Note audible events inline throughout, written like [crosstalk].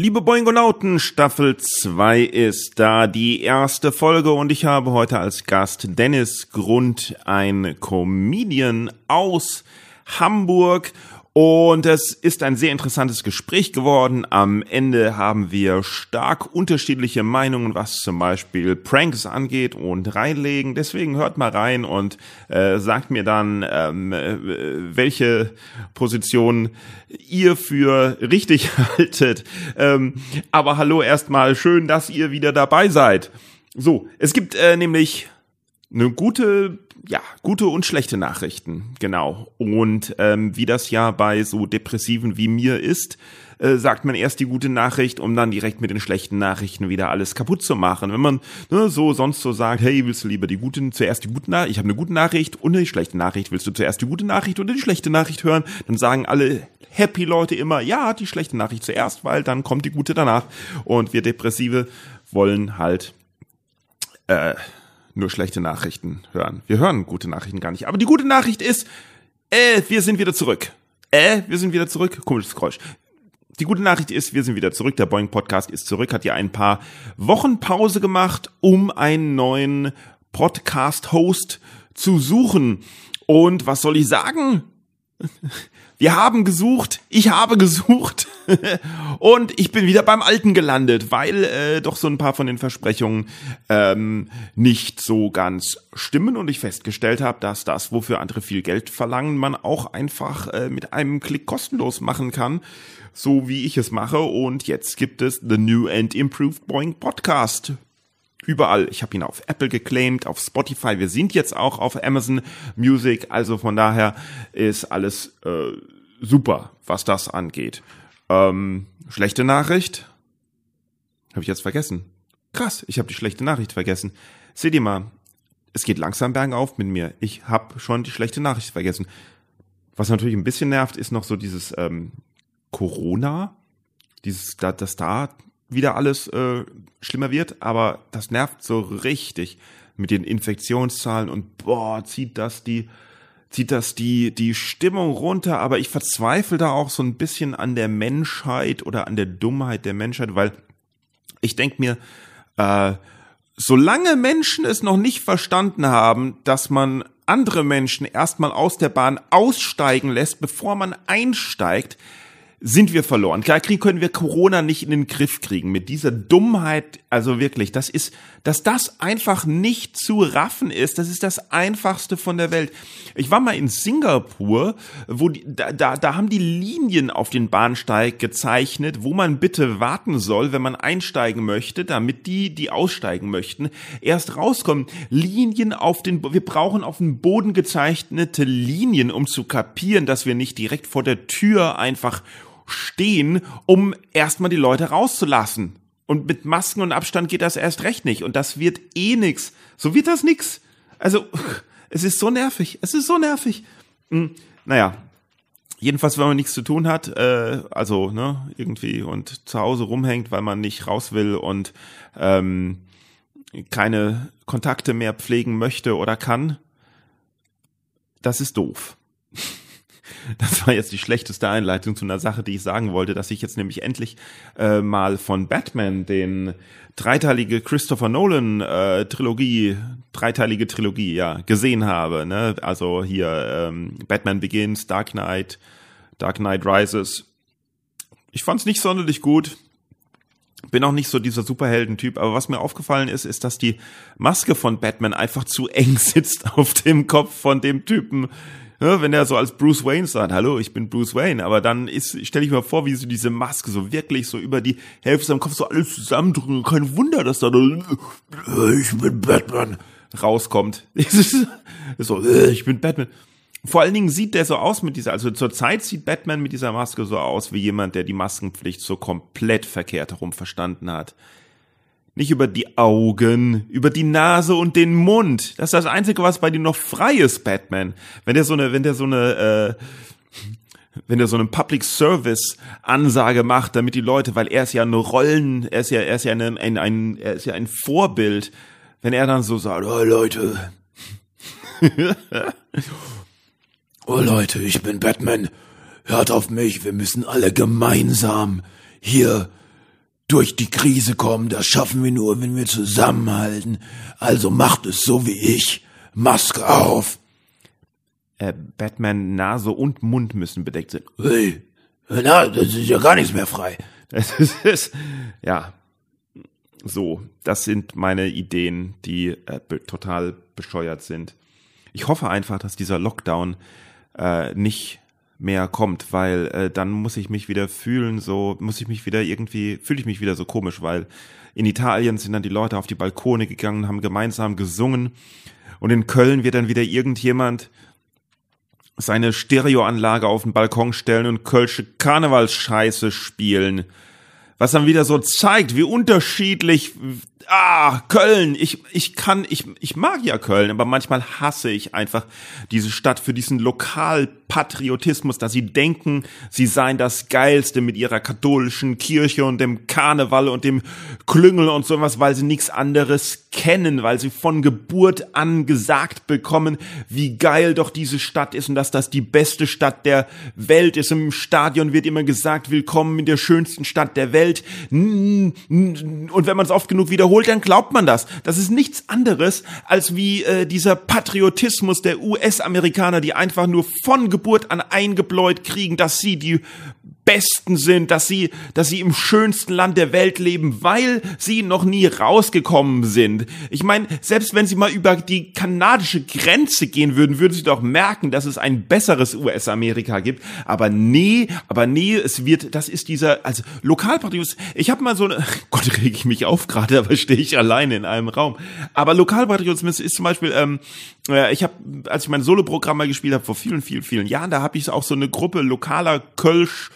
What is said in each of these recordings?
Liebe Boingonauten, Staffel 2 ist da, die erste Folge. Und ich habe heute als Gast Dennis Grund, ein Comedian aus Hamburg und es ist ein sehr interessantes Gespräch geworden. Am Ende haben wir stark unterschiedliche Meinungen, was zum Beispiel Pranks angeht und reinlegen. Deswegen hört mal rein und äh, sagt mir dann, ähm, äh, welche Position ihr für richtig [laughs] haltet. Ähm, aber hallo erstmal, schön, dass ihr wieder dabei seid. So, es gibt äh, nämlich eine gute ja, gute und schlechte Nachrichten, genau. Und ähm, wie das ja bei so Depressiven wie mir ist, äh, sagt man erst die gute Nachricht, um dann direkt mit den schlechten Nachrichten wieder alles kaputt zu machen. Wenn man ne, so sonst so sagt, hey, willst du lieber die gute, zuerst die gute Nachricht, ich habe eine gute Nachricht und eine schlechte Nachricht, willst du zuerst die gute Nachricht oder die schlechte Nachricht hören, dann sagen alle happy Leute immer, ja, die schlechte Nachricht zuerst, weil dann kommt die gute danach. Und wir Depressive wollen halt äh, nur schlechte Nachrichten hören. Wir hören gute Nachrichten gar nicht. Aber die gute Nachricht ist, äh, wir sind wieder zurück. Äh, wir sind wieder zurück. Komisches Geräusch. Die gute Nachricht ist, wir sind wieder zurück. Der Boeing Podcast ist zurück, hat ja ein paar Wochen Pause gemacht, um einen neuen Podcast-Host zu suchen. Und was soll ich sagen? [laughs] Wir haben gesucht, ich habe gesucht [laughs] und ich bin wieder beim Alten gelandet, weil äh, doch so ein paar von den Versprechungen ähm, nicht so ganz stimmen und ich festgestellt habe, dass das, wofür andere viel Geld verlangen, man auch einfach äh, mit einem Klick kostenlos machen kann, so wie ich es mache. Und jetzt gibt es The New and Improved Boeing Podcast überall. Ich habe ihn auf Apple geclaimed, auf Spotify. Wir sind jetzt auch auf Amazon Music. Also von daher ist alles äh, super, was das angeht. Ähm, schlechte Nachricht? Habe ich jetzt vergessen. Krass, ich habe die schlechte Nachricht vergessen. Seht ihr mal, es geht langsam bergauf mit mir. Ich habe schon die schlechte Nachricht vergessen. Was natürlich ein bisschen nervt, ist noch so dieses ähm, Corona, dieses, dass da wieder alles äh, schlimmer wird, aber das nervt so richtig mit den Infektionszahlen und boah, zieht das die zieht das die die Stimmung runter, aber ich verzweifle da auch so ein bisschen an der Menschheit oder an der Dummheit der Menschheit, weil ich denk mir, äh, solange Menschen es noch nicht verstanden haben, dass man andere Menschen erstmal aus der Bahn aussteigen lässt, bevor man einsteigt, sind wir verloren. Klar können wir Corona nicht in den Griff kriegen mit dieser Dummheit. Also wirklich, das ist, dass das einfach nicht zu raffen ist. Das ist das einfachste von der Welt. Ich war mal in Singapur, wo die, da, da, da haben die Linien auf den Bahnsteig gezeichnet, wo man bitte warten soll, wenn man einsteigen möchte, damit die, die aussteigen möchten, erst rauskommen. Linien auf den, wir brauchen auf dem Boden gezeichnete Linien, um zu kapieren, dass wir nicht direkt vor der Tür einfach stehen, um erstmal die Leute rauszulassen. Und mit Masken und Abstand geht das erst recht nicht. Und das wird eh nix. So wird das nix. Also, [laughs] es ist so nervig. Es ist so nervig. Hm, naja. Jedenfalls, wenn man nichts zu tun hat, äh, also ne, irgendwie und zu Hause rumhängt, weil man nicht raus will und ähm, keine Kontakte mehr pflegen möchte oder kann, das ist doof. [laughs] Das war jetzt die schlechteste Einleitung zu einer Sache, die ich sagen wollte, dass ich jetzt nämlich endlich äh, mal von Batman den dreiteilige Christopher Nolan äh, Trilogie, dreiteilige Trilogie, ja, gesehen habe. Ne? Also hier ähm, Batman Begins, Dark Knight, Dark Knight Rises. Ich fand's nicht sonderlich gut. Bin auch nicht so dieser Superhelden-Typ, aber was mir aufgefallen ist, ist, dass die Maske von Batman einfach zu eng [laughs] sitzt auf dem Kopf von dem Typen, ja, wenn er so als Bruce Wayne sagt, hallo, ich bin Bruce Wayne, aber dann ist, stelle ich mir vor, wie so diese Maske so wirklich so über die Hälfte seinem Kopf so alles zusammendrücken. Kein Wunder, dass da ich bin Batman rauskommt. [laughs] so, ich bin Batman. Vor allen Dingen sieht der so aus mit dieser, also zur Zeit sieht Batman mit dieser Maske so aus wie jemand, der die Maskenpflicht so komplett verkehrt herum verstanden hat. Nicht über die Augen, über die Nase und den Mund. Das ist das Einzige, was bei dir noch frei ist, Batman. Wenn der so eine, wenn der so eine, äh, wenn er so eine Public Service Ansage macht, damit die Leute, weil er ist ja eine Rollen, er ist ja, er ist ja ein, ein, ein er ist ja ein Vorbild, wenn er dann so sagt, oh Leute, [laughs] oh Leute, ich bin Batman, hört auf mich, wir müssen alle gemeinsam hier durch die Krise kommen, das schaffen wir nur, wenn wir zusammenhalten. Also macht es so wie ich. Maske auf. Äh, Batman Nase und Mund müssen bedeckt sein. Hey, na, das ist ja gar nichts mehr frei. [laughs] Das ist, ja, so, das sind meine Ideen, die äh, be total bescheuert sind. Ich hoffe einfach, dass dieser Lockdown äh, nicht mehr kommt, weil äh, dann muss ich mich wieder fühlen, so muss ich mich wieder irgendwie, fühle ich mich wieder so komisch, weil in Italien sind dann die Leute auf die Balkone gegangen, haben gemeinsam gesungen und in Köln wird dann wieder irgendjemand seine Stereoanlage auf den Balkon stellen und Kölsche Karnevalsscheiße spielen. Was dann wieder so zeigt, wie unterschiedlich ah, Köln, ich, ich kann, ich, ich mag ja Köln, aber manchmal hasse ich einfach diese Stadt für diesen Lokalpatriotismus, dass sie denken, sie seien das Geilste mit ihrer katholischen Kirche und dem Karneval und dem Klüngel und sowas, weil sie nichts anderes kennen, weil sie von Geburt an gesagt bekommen, wie geil doch diese Stadt ist und dass das die beste Stadt der Welt ist. Im Stadion wird immer gesagt, willkommen in der schönsten Stadt der Welt. Und wenn man es oft genug wiederholt, wiederholt, dann glaubt man das. Das ist nichts anderes als wie äh, dieser Patriotismus der US-Amerikaner, die einfach nur von Geburt an eingebläut kriegen, dass sie die Besten sind, dass sie, dass sie im schönsten Land der Welt leben, weil sie noch nie rausgekommen sind. Ich meine, selbst wenn sie mal über die kanadische Grenze gehen würden, würden sie doch merken, dass es ein besseres US-Amerika gibt. Aber nee, aber nee, es wird, das ist dieser, also Lokalpatriotismus. Ich habe mal so, eine, [laughs] Gott reg ich mich auf gerade, aber stehe ich alleine in einem Raum. Aber Lokalpatriotismus ist zum Beispiel, ähm, äh, ich habe, als ich mein Soloprogramm mal gespielt habe vor vielen, vielen, vielen Jahren, da habe ich auch so eine Gruppe lokaler Kölsch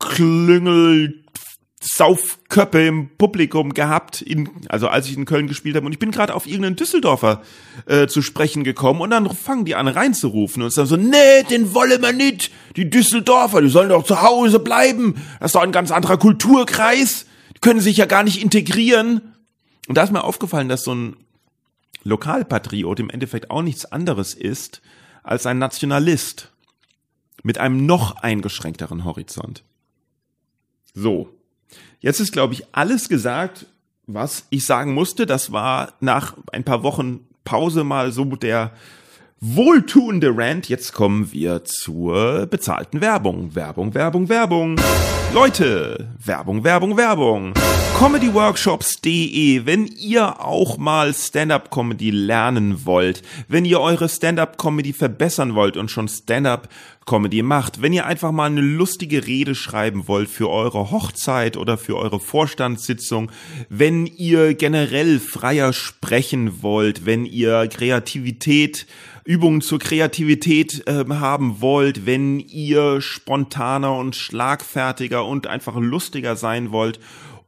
Klüngel Saufköppe im Publikum gehabt, in, also als ich in Köln gespielt habe. Und ich bin gerade auf irgendeinen Düsseldorfer äh, zu sprechen gekommen und dann fangen die an reinzurufen und sagen so, nee, den wollen wir nicht. Die Düsseldorfer, die sollen doch zu Hause bleiben. Das ist doch ein ganz anderer Kulturkreis. Die können sich ja gar nicht integrieren. Und da ist mir aufgefallen, dass so ein Lokalpatriot im Endeffekt auch nichts anderes ist als ein Nationalist mit einem noch eingeschränkteren Horizont. So, jetzt ist, glaube ich, alles gesagt, was ich sagen musste. Das war nach ein paar Wochen Pause mal so der wohltuende Rant. Jetzt kommen wir zur bezahlten Werbung. Werbung, Werbung, Werbung. Leute, Werbung, Werbung, Werbung. Comedyworkshops.de, wenn ihr auch mal Stand-up-Comedy lernen wollt, wenn ihr eure Stand-up-Comedy verbessern wollt und schon Stand-up-Comedy macht, wenn ihr einfach mal eine lustige Rede schreiben wollt für eure Hochzeit oder für eure Vorstandssitzung, wenn ihr generell freier sprechen wollt, wenn ihr Kreativität Übungen zur Kreativität äh, haben wollt, wenn ihr spontaner und schlagfertiger und einfach lustiger sein wollt.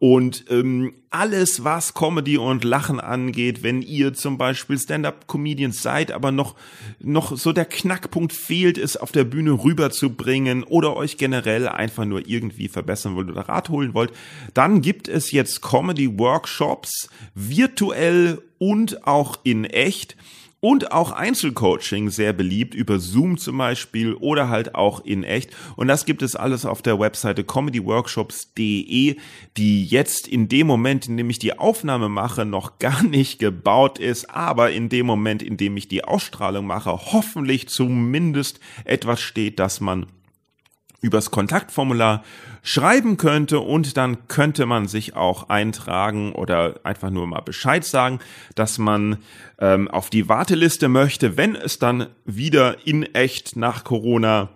Und ähm, alles, was Comedy und Lachen angeht, wenn ihr zum Beispiel Stand-up-Comedians seid, aber noch, noch so der Knackpunkt fehlt, es auf der Bühne rüberzubringen oder euch generell einfach nur irgendwie verbessern wollt oder Rat holen wollt, dann gibt es jetzt Comedy-Workshops virtuell und auch in echt und auch Einzelcoaching sehr beliebt über Zoom zum Beispiel oder halt auch in echt. Und das gibt es alles auf der Webseite comedyworkshops.de, die jetzt in dem Moment, in dem ich die Aufnahme mache, noch [laughs] gar nicht gebaut ist, aber in dem Moment, in dem ich die Ausstrahlung mache, hoffentlich zumindest etwas steht, dass man übers Kontaktformular schreiben könnte und dann könnte man sich auch eintragen oder einfach nur mal Bescheid sagen, dass man ähm, auf die Warteliste möchte, wenn es dann wieder in echt nach Corona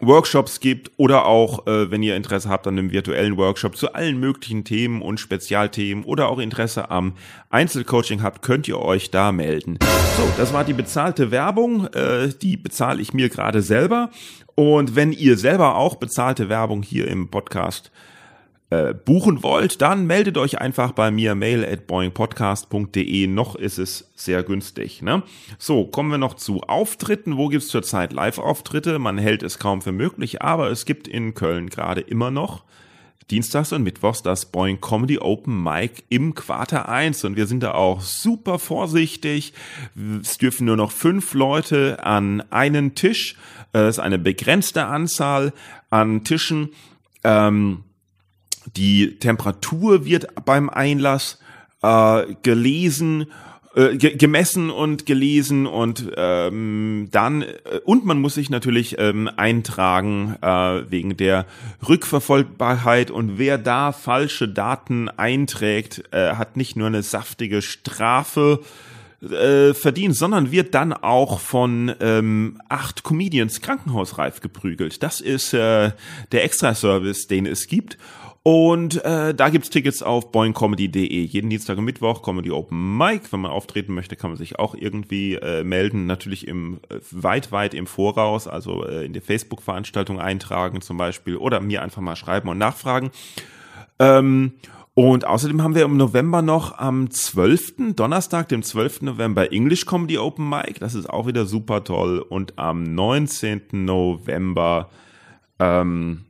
Workshops gibt oder auch, äh, wenn ihr Interesse habt an einem virtuellen Workshop zu allen möglichen Themen und Spezialthemen oder auch Interesse am Einzelcoaching habt, könnt ihr euch da melden. So, das war die bezahlte Werbung. Äh, die bezahle ich mir gerade selber. Und wenn ihr selber auch bezahlte Werbung hier im Podcast äh, buchen wollt, dann meldet euch einfach bei mir mail at boingpodcast.de. Noch ist es sehr günstig. Ne? So, kommen wir noch zu Auftritten. Wo gibt's zurzeit Live-Auftritte? Man hält es kaum für möglich, aber es gibt in Köln gerade immer noch Dienstags und Mittwochs das Boing Comedy Open Mic im Quarter 1 und wir sind da auch super vorsichtig. Es dürfen nur noch fünf Leute an einen Tisch. Es ist eine begrenzte Anzahl an Tischen. Ähm, die Temperatur wird beim Einlass äh, gelesen äh, gemessen und gelesen und ähm, dann äh, und man muss sich natürlich ähm, eintragen äh, wegen der Rückverfolgbarkeit und wer da falsche Daten einträgt, äh, hat nicht nur eine saftige Strafe äh, verdient, sondern wird dann auch von ähm, acht Comedians krankenhausreif geprügelt. Das ist äh, der Extraservice, den es gibt. Und äh, da gibt's Tickets auf boingcomedy.de. Jeden Dienstag und Mittwoch Comedy Open Mic. Wenn man auftreten möchte, kann man sich auch irgendwie äh, melden. Natürlich im äh, weit, weit im Voraus, also äh, in die Facebook-Veranstaltung eintragen zum Beispiel oder mir einfach mal schreiben und nachfragen. Ähm, und außerdem haben wir im November noch am 12., Donnerstag, dem 12. November English Comedy Open Mic. Das ist auch wieder super toll. Und am 19. November ähm,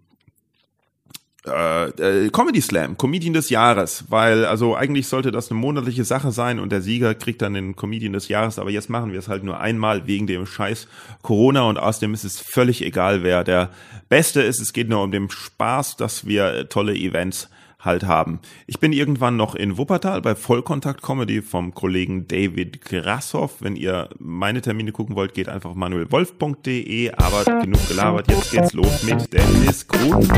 äh, äh, Comedy Slam, Comedian des Jahres, weil also eigentlich sollte das eine monatliche Sache sein und der Sieger kriegt dann den Comedian des Jahres, aber jetzt machen wir es halt nur einmal wegen dem Scheiß Corona und außerdem ist es völlig egal, wer der Beste ist. Es geht nur um den Spaß, dass wir äh, tolle Events halt haben. Ich bin irgendwann noch in Wuppertal bei Vollkontakt Comedy vom Kollegen David Grassoff. Wenn ihr meine Termine gucken wollt, geht einfach manuelwolf.de. Aber genug gelabert, jetzt geht's los mit Dennis Grund.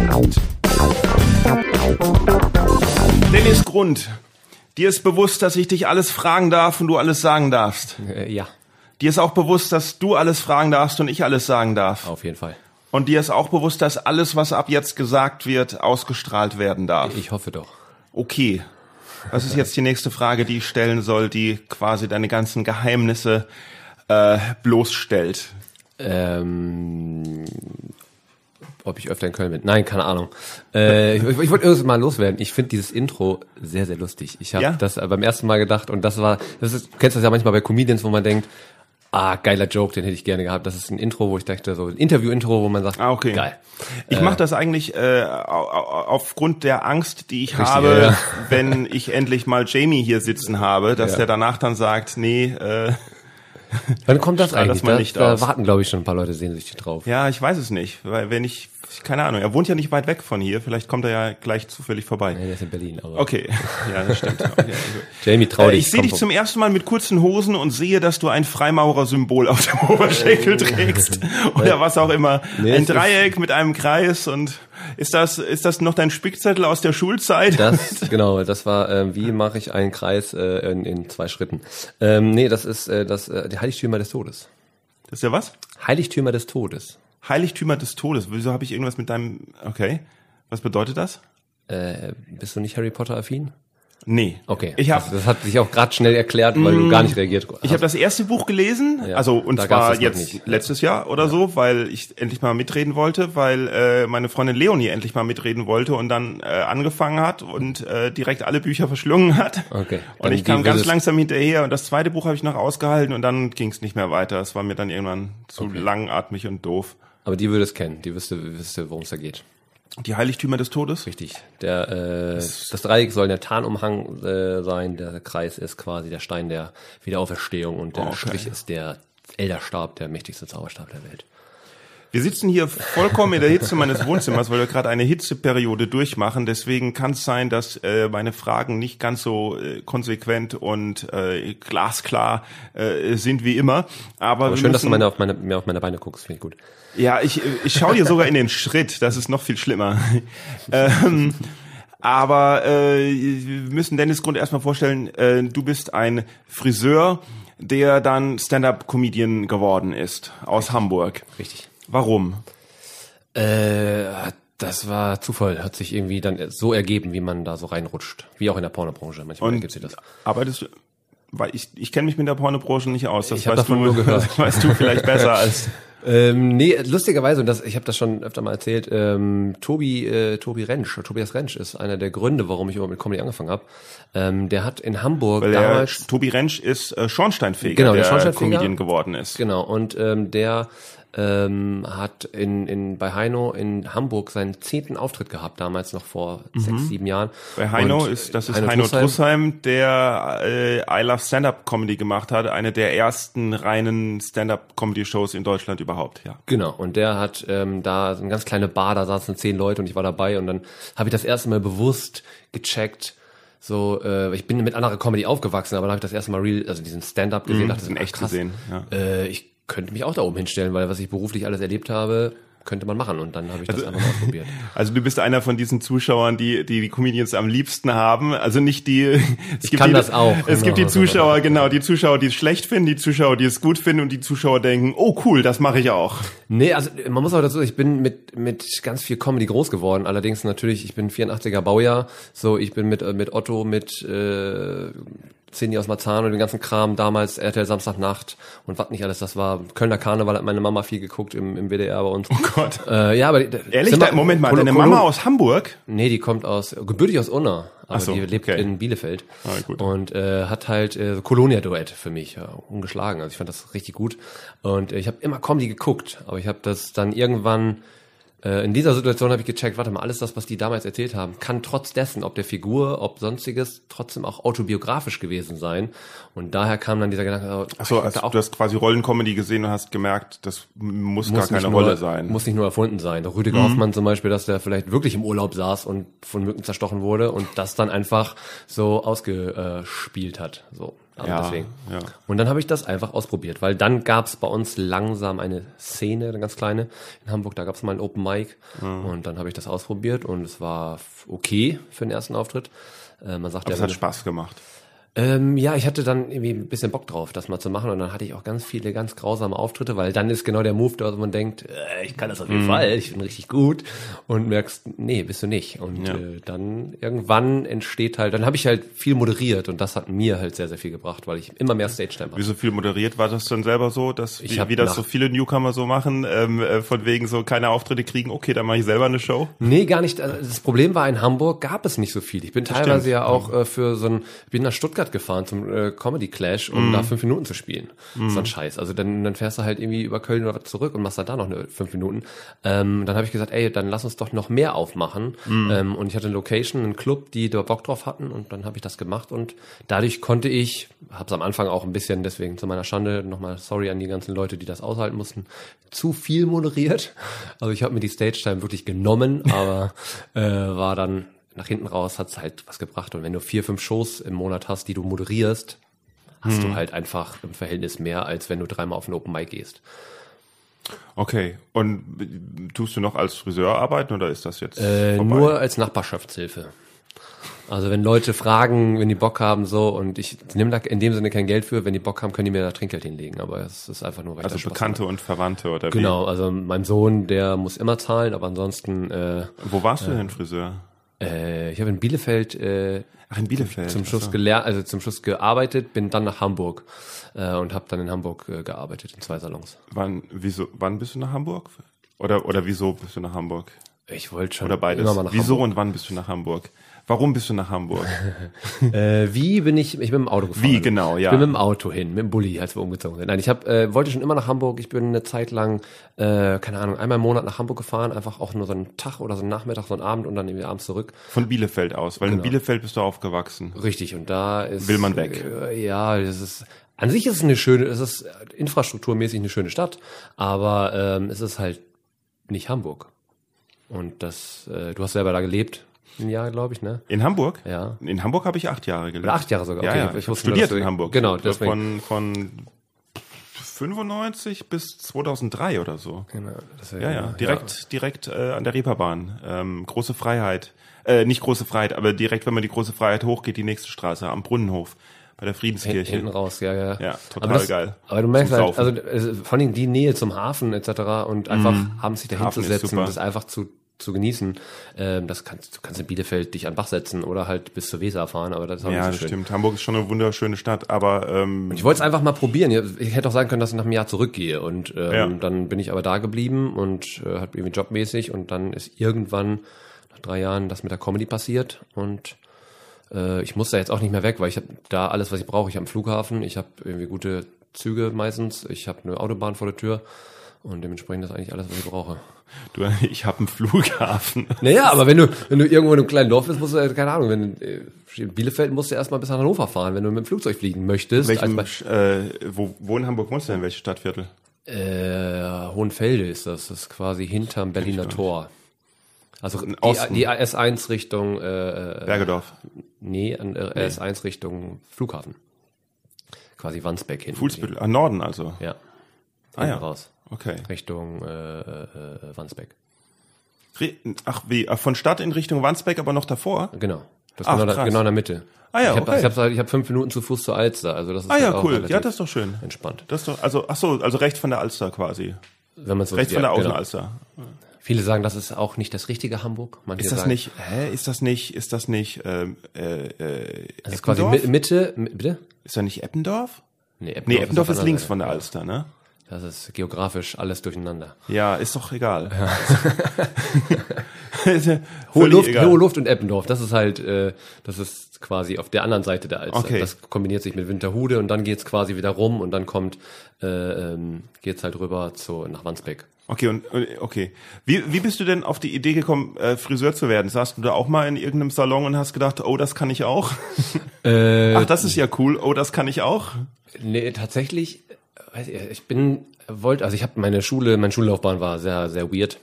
Dennis Grund, dir ist bewusst, dass ich dich alles fragen darf und du alles sagen darfst. Äh, ja. Dir ist auch bewusst, dass du alles fragen darfst und ich alles sagen darf. Auf jeden Fall. Und dir ist auch bewusst, dass alles, was ab jetzt gesagt wird, ausgestrahlt werden darf. Ich hoffe doch. Okay. Das ist jetzt die nächste Frage, die ich stellen soll, die quasi deine ganzen Geheimnisse äh, bloßstellt. Ähm, ob ich öfter in Köln bin. Nein, keine Ahnung. Äh, ich, ich wollte irgendwas mal loswerden. Ich finde dieses Intro sehr, sehr lustig. Ich habe Ja? das beim ersten Mal gedacht und das war, das ist, du kennst das ja manchmal bei Comedians, wo man denkt, ah, geiler Joke, den hätte ich gerne gehabt. Das ist ein Intro, wo ich dachte, so ein Interview-Intro, wo man sagt, Ah, okay. geil. Ich mache das eigentlich äh, au- au- aufgrund der Angst, die ich Richtig, habe, ja, [laughs] wenn ich endlich mal Jamie hier sitzen habe, dass Ja. der danach dann sagt, nee, äh, Wann kommt das [laughs] das eigentlich? mal da da warten, glaube ich, schon ein paar Leute sehnsüchtig drauf. ja, ich weiß es nicht, weil wenn ich, keine Ahnung, er wohnt ja nicht weit weg von hier, vielleicht kommt er ja gleich zufällig vorbei. Nee, der ist in Berlin, aber Okay, [laughs] ja, das stimmt. Okay, also. Jamie, trau Äh, dich. ich sehe dich zum ersten Mal mit kurzen Hosen und sehe, dass du ein Freimaurer-Symbol auf dem [laughs] Oberschenkel trägst oder was auch immer. Nee, ein Dreieck mit einem Kreis und ist das ist das noch dein Spickzettel aus der Schulzeit? Das, [laughs] genau, das war, ähm, wie mache ich einen Kreis äh, in, in zwei Schritten. Ähm, nee, das ist äh, das, äh, die Heiligtümer des Todes. Das ist ja was? Heiligtümer des Todes. Heiligtümer des Todes. Wieso habe ich irgendwas mit deinem? Okay, was bedeutet das? Äh, bist du nicht Harry Potter affin? Nee. Okay. Ich habe das, das hat sich auch gerade schnell erklärt, weil du gar nicht reagiert hast. Ich habe das erste Buch gelesen, Ja, also und zwar jetzt letztes Jahr oder so, weil ich endlich mal mitreden wollte, weil äh, meine Freundin Leonie endlich mal mitreden wollte und dann äh, angefangen hat und äh, direkt alle Bücher verschlungen hat. Okay. Und Dann ich kam ganz langsam hinterher und das zweite Buch habe ich noch ausgehalten und dann ging es nicht mehr weiter. Es war mir dann irgendwann zu langatmig und doof. Aber die würde es kennen, die wüsste, wüsste worum es da geht. Die Heiligtümer des Todes? Richtig. Der, äh, das Dreieck soll der Tarnumhang äh, sein, der Kreis ist quasi der Stein der Wiederauferstehung und der Okay. Strich ist der Elderstab, der mächtigste Zauberstab der Welt. Wir sitzen hier vollkommen in der Hitze meines Wohnzimmers, weil wir gerade eine Hitzeperiode durchmachen. Deswegen kann es sein, dass äh, meine Fragen nicht ganz so äh, konsequent und äh, glasklar äh, sind wie immer. Aber, Aber schön, dass du meine, auf meine, mir auf meine Beine guckst, finde ich gut. Ja, ich, ich schaue dir sogar in den Schritt. Das ist noch viel schlimmer. [laughs] ähm, aber äh, wir müssen Dennis Grund erstmal vorstellen, äh, du bist ein Friseur, der dann Stand-up-Comedian geworden ist aus Hamburg. Richtig. Warum? Äh, das war Zufall, hat sich irgendwie dann so ergeben, wie man da so reinrutscht. Wie auch in der Pornobranche, manchmal ergibt sich das. arbeitest du, weil ich, ich kenne mich mit der Pornobranche nicht aus. Das Ich weißt du, nur [laughs] gehört. Das weißt du vielleicht besser als [laughs] Ähm, nee, lustigerweise, und das, ich habe das schon öfter mal erzählt, ähm, Tobi, äh, Tobi Rentsch, Tobias Rentsch ist einer der Gründe, warum ich überhaupt mit Comedy angefangen habe. Ähm, der hat in Hamburg Weil damals... Tobi Rentsch ist äh, Schornsteinfeger, Genau, der der, Schornsteinfeger. Comedian geworden ist. Genau, und ähm, der ähm, hat in, in, bei Heino in Hamburg seinen zehnten Auftritt gehabt, damals noch vor sechs, sieben Jahren. Mhm. Bei Heino Und, ist, das ist Heino Heino, Trussheim. Der äh, I Love Stand-Up Comedy gemacht hat, eine der ersten reinen Stand-Up Comedy Shows in Deutschland überhaupt, ja. Genau, und der hat ähm, da so eine ganz kleine Bar, da saßen zehn Leute und ich war dabei und dann habe ich das erste Mal bewusst gecheckt, so, äh, ich bin mit anderer Comedy aufgewachsen, aber dann habe ich das erste Mal real, also diesen Stand-up gesehen, dachte, in ach, echt krass, gesehen, ja. Äh, ich könnte mich auch da oben hinstellen, weil was ich beruflich alles erlebt habe, könnte man machen und dann habe ich das einfach mal ausprobiert. [laughs] Also du bist einer von diesen Zuschauern, die die, die Comedians am liebsten haben. Also nicht die. [laughs] Es Ich gibt kann die, das auch, Es gibt die genau. Zuschauer, genau, die Zuschauer, die es schlecht finden, die Zuschauer, die es gut finden und die Zuschauer denken, oh cool, das mache ich auch. Nee, also man muss auch dazu, ich bin mit mit ganz viel Comedy groß geworden. Allerdings natürlich, ich bin 84er Baujahr, so ich bin mit äh, mit Otto, mit äh, Cindy aus Marzahn und den ganzen Kram damals RTL Samstagnacht und was nicht alles. Das war Kölner Karneval hat meine Mama viel geguckt im, im WDR bei uns. Oh Gott. Äh, ja, aber die- Ehrlich? Da, Moment mal, Kolo- deine Kolo- Mama aus Hamburg? Nee, die kommt aus, gebürtig aus Unna, aber so, die lebt okay. in Bielefeld. Ah, gut. Und äh, hat halt äh, so Colonia-Duett für mich, ja, ungeschlagen. Also ich fand das richtig gut. Und äh, ich habe immer Comedy geguckt, aber ich habe das dann irgendwann, äh, in dieser Situation habe ich gecheckt, warte mal, alles das, was die damals erzählt haben, kann trotz dessen, ob der Figur, ob sonstiges, trotzdem auch autobiografisch gewesen sein. Und daher kam dann dieser Gedanke, oh, Achso, also du hast quasi Rollencomedy gesehen und hast gemerkt, das muss, gar muss keine nicht Rolle nur, sein. Mhm. Muss nicht nur erfunden sein. Der Rüdiger Hoffmann zum Beispiel, dass der vielleicht wirklich im Urlaub saß und von Mücken zerstochen wurde und das dann einfach so ausgespielt hat. So. Also Ja, deswegen. ja. Und dann habe ich das einfach ausprobiert, weil dann gab es bei uns langsam eine Szene, eine ganz kleine in Hamburg, da gab es mal ein Open Mic Mhm. und dann habe ich das ausprobiert und es war okay für den ersten Auftritt. Äh, man sagt Aber ja, es hat Spaß gemacht. Ähm, ja, ich hatte dann irgendwie ein bisschen Bock drauf, das mal zu machen und dann hatte ich auch ganz viele ganz grausame Auftritte, weil dann ist genau der Move, da wo man denkt, äh, ich kann das auf jeden Mhm. Fall, ich bin richtig gut und merkst, nee, bist du nicht. Und Ja. äh, dann irgendwann entsteht halt, dann habe ich halt viel moderiert und das hat mir halt sehr, sehr viel gebracht, weil ich immer mehr Stage-Time hatte. Wie so viel moderiert war das dann selber so, dass Ich wie, das so viele Newcomer so machen, ähm, äh, von wegen so keine Auftritte kriegen, okay, dann mache ich selber eine Show. Nee, gar nicht. Also Das Problem war, in Hamburg gab es nicht so viel. Ich bin teilweise ja auch äh, für so ein, ich bin nach Stuttgart gefahren zum äh, Comedy Clash, um da fünf Minuten zu spielen. Das ist ein Scheiß. Also dann, dann fährst du halt irgendwie über Köln oder zurück und machst dann da noch eine fünf Minuten. Ähm, dann habe ich gesagt, ey, dann lass uns doch noch mehr aufmachen. Ähm, und ich hatte eine Location, einen Club, die da Bock drauf hatten und dann habe ich das gemacht und dadurch konnte ich, habe es am Anfang auch ein bisschen, deswegen zu meiner Schande nochmal sorry an die ganzen Leute, die das aushalten mussten, zu viel moderiert. Also ich habe mir die Stage-Time wirklich genommen, aber [laughs] äh, war dann nach hinten raus, hat's halt was gebracht. Und wenn du vier, fünf Shows im Monat hast, die du moderierst, hast du halt einfach im Verhältnis mehr, als wenn du dreimal auf ein Open Mic gehst. Okay. Und äh, tust du noch als Friseur arbeiten oder ist das jetzt Äh, nur als Nachbarschaftshilfe. Also wenn Leute fragen, wenn die Bock haben, so, und ich nehme da in dem Sinne kein Geld für, wenn die Bock haben, können die mir da Trinkgeld hinlegen, aber es ist einfach nur, weil ich also Bekannte und Verwandte oder habe. Genau, also mein Sohn, der muss immer zahlen, aber ansonsten, äh, wie? Wo warst du denn Friseur? Äh, ich habe in Bielefeld äh, Ach, in Bielefeld. zum Schluss so. gelernt, also zum Schluss gearbeitet, bin dann nach Hamburg äh, und habe dann in Hamburg äh, gearbeitet in zwei Salons. Wann, wieso, wann bist du nach Hamburg? Oder, oder wieso bist du nach Hamburg? Ich wollte schon Oder beides? Wieso und wann bist du nach Hamburg? Warum bist du nach Hamburg? [laughs] Äh, wie bin ich? Ich bin mit dem Auto gefahren. Wie genau, ja. Ich bin mit dem Auto hin, mit dem Bulli, als wir umgezogen sind. Nein, ich hab, äh, wollte schon immer nach Hamburg. Ich bin eine Zeit lang, äh, keine Ahnung, einmal im Monat nach Hamburg gefahren, einfach auch nur so einen Tag oder so einen Nachmittag, so einen Abend und dann irgendwie abends zurück. Von Bielefeld aus, weil in Bielefeld bist du aufgewachsen. Richtig. Und da ist Will man weg. Äh, ja, das ist an sich ist es eine schöne, es ist infrastrukturmäßig eine schöne Stadt, aber ähm, es ist halt nicht Hamburg. Und das, äh, du hast selber da gelebt, ein Jahr, glaube ich, ne? In Hamburg? Ja. In Hamburg habe ich acht Jahre gelebt. Acht Jahre sogar, Ja, okay. ja. Ich Ich nur, studiert du- in Hamburg. genau, deswegen. Von, von 95 bis 2003 oder so. Genau, deswegen, Ja, ja, direkt, direkt äh, an der Reeperbahn. Ähm, große Freiheit. Äh, nicht große Freiheit, aber direkt, wenn man die große Freiheit hochgeht, die nächste Straße am Brunnenhof bei der Friedenskirche. Hinten raus, ja, ja. Ja, total aber das, geil. Aber du merkst halt, also vor allem die Nähe zum Hafen etc. und einfach abends sich da hinzusetzen das einfach zu zu genießen. Ähm, das kannst du kannst in Bielefeld dich an Bach setzen oder halt bis zur Weser fahren, aber das ist auch Ja, nicht das so schön. stimmt. Hamburg ist schon eine wunderschöne Stadt, aber ähm, Ich wollte es einfach mal probieren. Ich hätte auch sagen können, dass ich nach einem Jahr zurückgehe. Und ähm, Ja. dann bin ich aber da geblieben und äh, hat irgendwie jobmäßig und dann ist irgendwann nach drei Jahren das mit der Comedy passiert und äh, ich muss da jetzt auch nicht mehr weg, weil ich habe da alles, was ich brauche. Ich habe einen Flughafen, ich habe irgendwie gute Züge meistens, ich habe eine Autobahn vor der Tür und dementsprechend ist eigentlich alles, was ich brauche. du, [laughs] ich habe einen Flughafen. Naja, aber wenn du, wenn du irgendwo in einem kleinen Dorf bist, musst du, keine Ahnung, wenn du, äh, in Bielefeld musst du erstmal bis nach Hannover fahren, wenn du mit dem Flugzeug fliegen möchtest. Welchem, Also äh, wo, wo in Hamburg wohnst du denn? Welches Stadtviertel? Äh, Hohenfelde ist das. Das ist quasi hinterm Berliner Tor. Also die, die S1 Richtung, äh, äh, Bergedorf. nee, an, äh, S1 Richtung Flughafen. Quasi Wandsbek hin. Fuhlsbüttel. Ah, Norden also. Ja. Ah, ja. raus. Okay. Richtung äh, äh, äh, Wandsbek. Ach, wie? Ach, Von Stadt in Richtung Wandsbek, aber noch davor? Genau. Das ist Ach, genau, krass. genau in der Mitte. Ah ja, ich habe okay. ich hab, ich hab fünf Minuten zu Fuß zur Alster. Also das ist Ah halt ja, auch cool. Ja, das ist doch schön. entspannt. Das ist doch, also, ach so, also rechts von der Alster quasi. Wenn man so Rechts von der genau. Außenalster. Viele sagen, das ist auch nicht das richtige Hamburg. Manche Ist das sagen, nicht, hä, ist das nicht, ist das nicht, ähm, äh, äh, Das ist quasi Eppendorf? Mi- Mitte, Mi- bitte? Ist da nicht Eppendorf? Nee, Nee, Eppendorf ist der links anderen von der Seite. Alster, ne? Das ist geografisch alles durcheinander. Ja, ist doch egal. [laughs] Hohe Völlig Luft, egal. Hohe Luft und Eppendorf, das ist halt, äh, das ist quasi auf der anderen Seite der Alster. Okay. Das kombiniert sich mit Winterhude und dann geht's quasi wieder rum und dann kommt, äh, ähm, geht's halt rüber zu, nach Wandsbek. Okay, und okay. Wie, wie bist du denn auf die Idee gekommen, äh, Friseur zu werden? Saßt du da auch mal in irgendeinem Salon und hast gedacht, oh, das kann ich auch? Äh, Ach, das ist ja cool. Oh, das kann ich auch. Nee, tatsächlich, weiß ich, ich bin, wollte, also ich habe meine Schule, meine Schullaufbahn war sehr, sehr weird.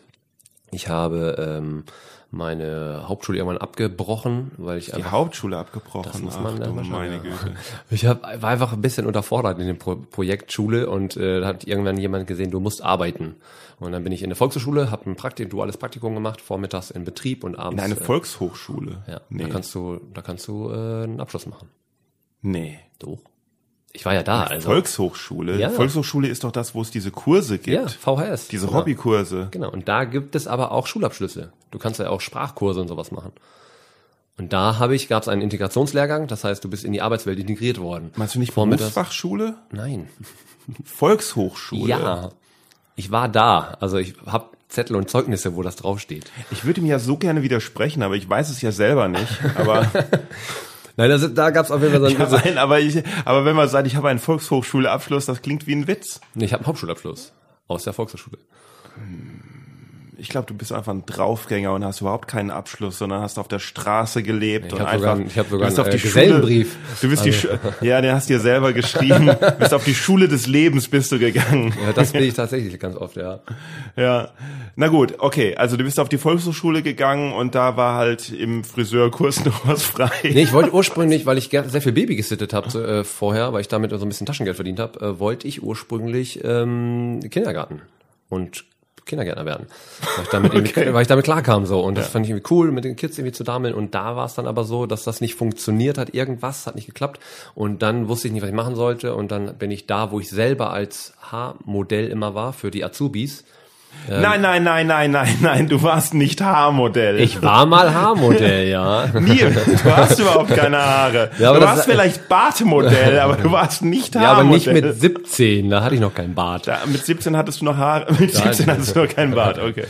Ich habe ähm, meine Hauptschule irgendwann abgebrochen, weil ich Die einfach Hauptschule abgebrochen. muss man Ach, dann meine. Güte. [laughs] Ich hab, war einfach ein bisschen unterfordert in dem Pro Projekt Schule und äh, da hat irgendwann jemand gesehen, du musst arbeiten. Und dann bin ich in der Volkshochschule, habe ein Praktikum, duales Praktikum gemacht, vormittags in Betrieb und In abends. eine äh, Volkshochschule? ja, Nee. da kannst du, da kannst du äh, einen Abschluss machen. nee. Doch. Ich war ja da, also. Volkshochschule? Ja. Volkshochschule ist doch das, wo es diese Kurse gibt. ja, VHS. Diese genau. Hobbykurse. Genau. Und da gibt es aber auch Schulabschlüsse. Du kannst ja auch Sprachkurse und sowas machen. Und da habe ich, gab es einen Integrationslehrgang, das heißt, du bist in die Arbeitswelt integriert worden. Meinst du nicht Vormittags- Berufsfachschule? Nein. [laughs] Volkshochschule? Ja. Ich war da. Also ich habe Zettel und Zeugnisse, wo das draufsteht. Ich würde ihm ja so gerne widersprechen, aber ich weiß es ja selber nicht. Aber, [laughs] Nein, das, da gab es auf jeden Fall so ja, ein... nein, aber, ich, aber wenn man sagt, ich habe einen Volkshochschulabschluss, das klingt wie ein Witz. Nee, ich habe einen Hauptschulabschluss aus der Volkshochschule. Ich glaube, du bist einfach ein Draufgänger und hast überhaupt keinen Abschluss, sondern hast auf der Straße gelebt Ich und einfach. sogar ich hab sogar du bist einen, auf die äh, Schule. Du bist die, Schu- ja, den hast dir selber geschrieben. [laughs] Du bist auf die Schule des Lebens bist du gegangen. Ja, das bin ich tatsächlich ganz oft, ja. Ja. Na gut, okay. Also du bist auf die Volkshochschule gegangen und da war halt im Friseurkurs [laughs] noch was frei. Nee, ich wollte ursprünglich, weil ich sehr viel Baby gesittet habe äh, vorher, weil ich damit so ein bisschen Taschengeld verdient habe, äh, wollte ich ursprünglich ähm, Kindergarten und Kindergärtner werden. Weil ich damit, [laughs] irgendwie, weil ich damit klarkam so. Und das fand ich irgendwie cool, mit den Kids irgendwie zu dammeln. Und da war es dann aber so, dass das nicht funktioniert hat. Irgendwas hat nicht geklappt. Und dann wusste ich nicht, was ich machen sollte. Und dann bin ich da, wo ich selber als Haarmodell immer war für die Azubis. Nein, nein, nein, nein, nein, nein, du warst nicht Haarmodell. Ich war mal Haarmodell, [laughs] ja. Nie, du hast überhaupt keine Haare. Ja, du warst vielleicht Bartmodell, aber du warst nicht Ja, aber Haarmodell. nicht mit 17, da hatte ich noch keinen Bart. Ja, mit 17 hattest du noch Haare, mit 17 hattest du noch keinen Bart, okay.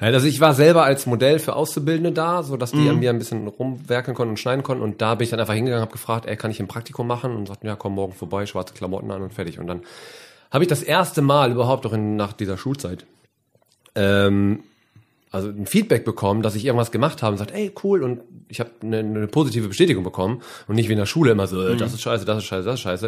Also ich war selber als Modell für Auszubildende da, so dass die an mir ein bisschen rumwerkeln konnten und schneiden konnten. Und da bin ich dann einfach hingegangen, habe gefragt, ey, kann ich ein Praktikum machen? Und sagten, ja, komm morgen vorbei, schwarze Klamotten an und fertig. Und dann habe ich das erste Mal überhaupt auch in, nach dieser Schulzeit ähm, also ein Feedback bekommen, dass ich irgendwas gemacht habe und sagt, ey, cool, und ich habe eine, eine positive Bestätigung bekommen und nicht wie in der Schule immer so, äh, das ist scheiße, das ist scheiße, das ist scheiße,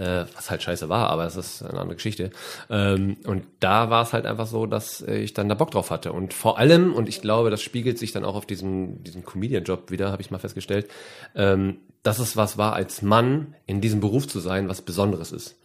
äh, was halt scheiße war, aber das ist eine andere Geschichte. Ähm, und da war es halt einfach so, dass ich dann da Bock drauf hatte und vor allem, und ich glaube, das spiegelt sich dann auch auf diesen, diesen Comedian-Job wieder, habe ich mal festgestellt, ähm, dass es was war, als Mann in diesem Beruf zu sein, was Besonderes ist.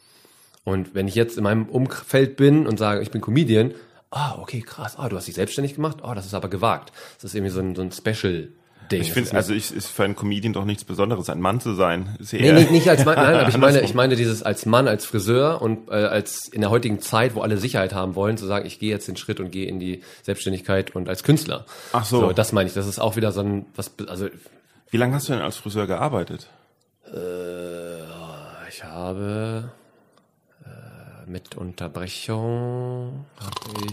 Und wenn ich jetzt in meinem Umfeld bin und sage, ich bin Comedian, ah, okay, krass, ah, du hast dich selbstständig gemacht, ah, das ist aber gewagt. Das ist irgendwie so ein, so ein Special. Ding. Ich finde, also ich, ist für einen Comedian doch nichts Besonderes, ein Mann zu sein. Ist Nee, nicht, nicht als Mann, nein, [laughs] aber ich meine, ich meine dieses als Mann, als Friseur und äh, als in der heutigen Zeit, wo alle Sicherheit haben wollen, zu sagen, ich gehe jetzt den Schritt und gehe in die Selbstständigkeit und als Künstler. Ach so. das meine ich. Das ist auch wieder so ein, was, also Wie lange hast du denn als Friseur gearbeitet? ich habe äh, mit Unterbrechung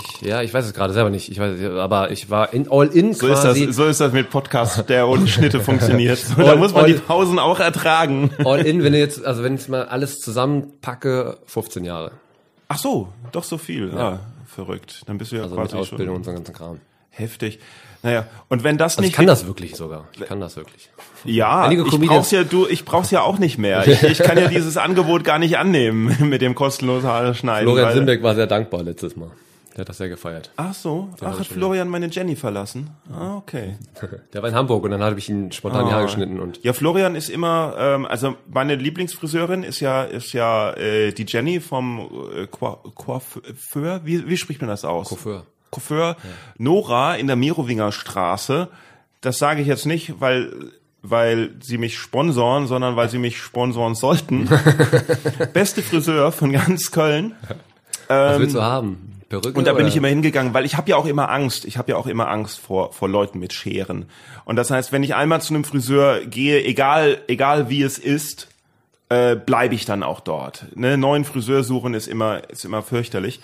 ich, ja, ich weiß es gerade selber nicht, ich weiß, aber ich war in all in So ist, quasi. das, so ist das mit Podcast, der ohne Schnitte [laughs] funktioniert. So, da All- muss man all- die Pausen auch ertragen. All in, wenn du jetzt, also wenn ich mal alles zusammenpacke, 15 Jahre. Ach so, doch so viel. Ah, verrückt. Dann bist du ja Also mit quasi Ausbildung und schon so ganzen Kram. heftig. Naja, und wenn das Also nicht ich kann das wirklich sogar. Ich kann das wirklich. Ja, Einige ich brauch's ja, du, ich brauch's ja auch nicht mehr. Ich, ich kann ja dieses Angebot gar nicht annehmen [laughs] mit dem kostenlosen Haare schneiden. Florian Simbeck war sehr dankbar letztes Mal. Der hat das sehr gefeiert. Ach so, ach, hab hat Florian meine Jenny verlassen? Ah, okay. [laughs] Der war in Hamburg und dann habe ich ihn spontan die Haare geschnitten und Ja, Florian ist immer, ähm, also meine Lieblingsfriseurin ist ja, ist ja äh, die Jenny vom äh, Coiffeur, wie, wie spricht man das aus? Coiffeur. Coiffeur Nora in der Merowinger Straße. Das sage ich jetzt nicht, weil weil sie mich sponsoren, sondern weil sie mich sponsoren sollten. [laughs] Beste Friseur von ganz Köln. was willst du haben? Perücke Und da bin oder? ich immer hingegangen, weil ich habe ja auch immer Angst. Ich habe ja auch immer Angst vor vor Leuten mit Scheren. Und das heißt, wenn ich einmal zu einem Friseur gehe, egal egal wie es ist, äh, bleibe ich dann auch dort. Ne? Neuen Friseur suchen ist immer ist immer fürchterlich.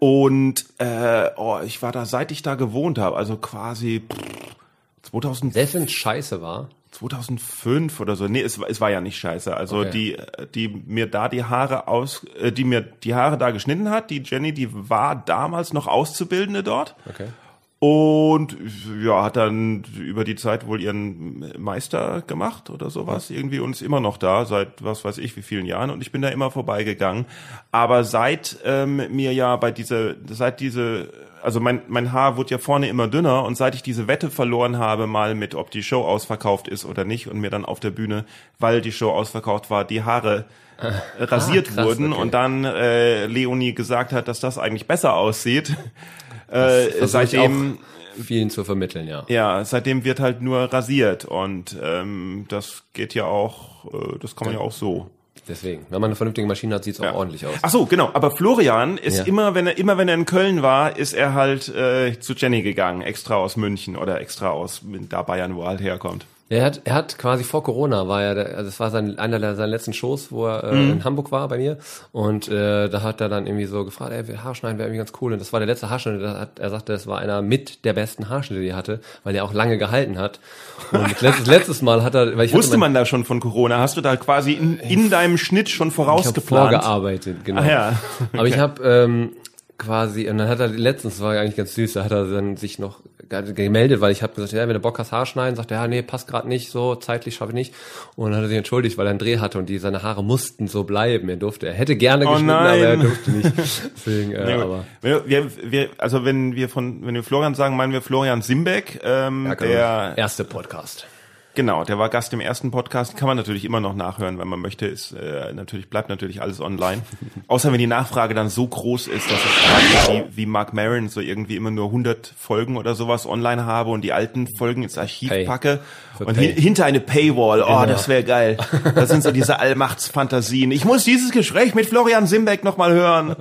Und äh, oh, ich war da, seit ich da gewohnt habe, also quasi pff, 2000, Selbst wenn scheiße war. 2005 oder so. Nee, es, war- es war ja nicht scheiße. Also Okay. die, die mir da die Haare aus, äh, die mir die Haare da geschnitten hat, die Jenny, die war damals noch Auszubildende dort. Okay. Und ja, hat dann über die Zeit wohl ihren Meister gemacht oder sowas irgendwie und ist immer noch da, seit was weiß ich wie vielen Jahren und ich bin da immer vorbeigegangen. Aber seit ähm, mir ja bei diese, seit diese, also mein, mein Haar wurde ja vorne immer dünner und seit ich diese Wette verloren habe, mal mit, ob die Show ausverkauft ist oder nicht und mir dann auf der Bühne, weil die Show ausverkauft war, die Haare äh, rasiert krass, wurden okay. und dann äh, Leonie gesagt hat, dass das eigentlich besser aussieht. [laughs] Äh, seitdem, vielen zu vermitteln, ja. ja, seitdem wird halt nur rasiert und ähm, das geht ja auch, äh, das kann man ja, auch so. Deswegen. Wenn man eine vernünftige Maschine hat, sieht es auch ordentlich aus. Ach so, genau. Aber Florian ist Ja. immer, wenn er immer wenn er in Köln war, ist er halt äh, zu Jenny gegangen, extra aus München oder extra aus da Bayern, wo er halt herkommt. Er hat, er hat quasi vor Corona war er, also das war sein, einer der seiner letzten Shows, wo er äh, Mhm. in Hamburg war bei mir und äh, da hat er dann irgendwie so gefragt, ey, Haarschneiden wäre irgendwie ganz cool und das war der letzte Haarschnitt, hat, er sagte, das war einer mit der besten Haarschnitte, die er hatte, weil er auch lange gehalten hat und [laughs] letztes, letztes Mal hat er, weil ich Wusste mein, man da schon von Corona? Hast du da quasi in, in deinem Schnitt schon ich hab vorausgeplant? vorgearbeitet, genau. Ah, ja. Aber ich habe ähm, quasi, und dann hat er letztens, war eigentlich ganz süß, da hat er dann sich noch gemeldet, weil ich habe gesagt, ja, wenn du Bock hast, Haarschneiden, sagt er, ja, nee, passt gerade nicht, so zeitlich schaffe ich nicht. Und dann hat er sich entschuldigt, weil er einen Dreh hatte und die seine Haare mussten so bleiben. Er durfte, er hätte gerne Oh geschnitten, nein. aber er durfte nicht. [laughs] Deswegen, äh, Ja, aber wir, wir, also wenn wir von, wenn wir Florian sagen, meinen wir Florian Simbeck, ähm, ja, der, erste Podcast. Genau, der war Gast im ersten Podcast, kann man natürlich immer noch nachhören, wenn man möchte, ist, äh, natürlich, bleibt natürlich alles online. [laughs] Außer wenn die Nachfrage dann so groß ist, dass ich wie, wie Mark Maron so irgendwie immer nur 100 Folgen oder sowas online habe und die alten Folgen ins Archiv Pay. packe Für und hin, hinter eine Paywall, oh, Genau. das wäre geil. Das sind so diese [laughs] Allmachtsfantasien. Ich muss dieses Gespräch mit Florian Simbeck nochmal hören.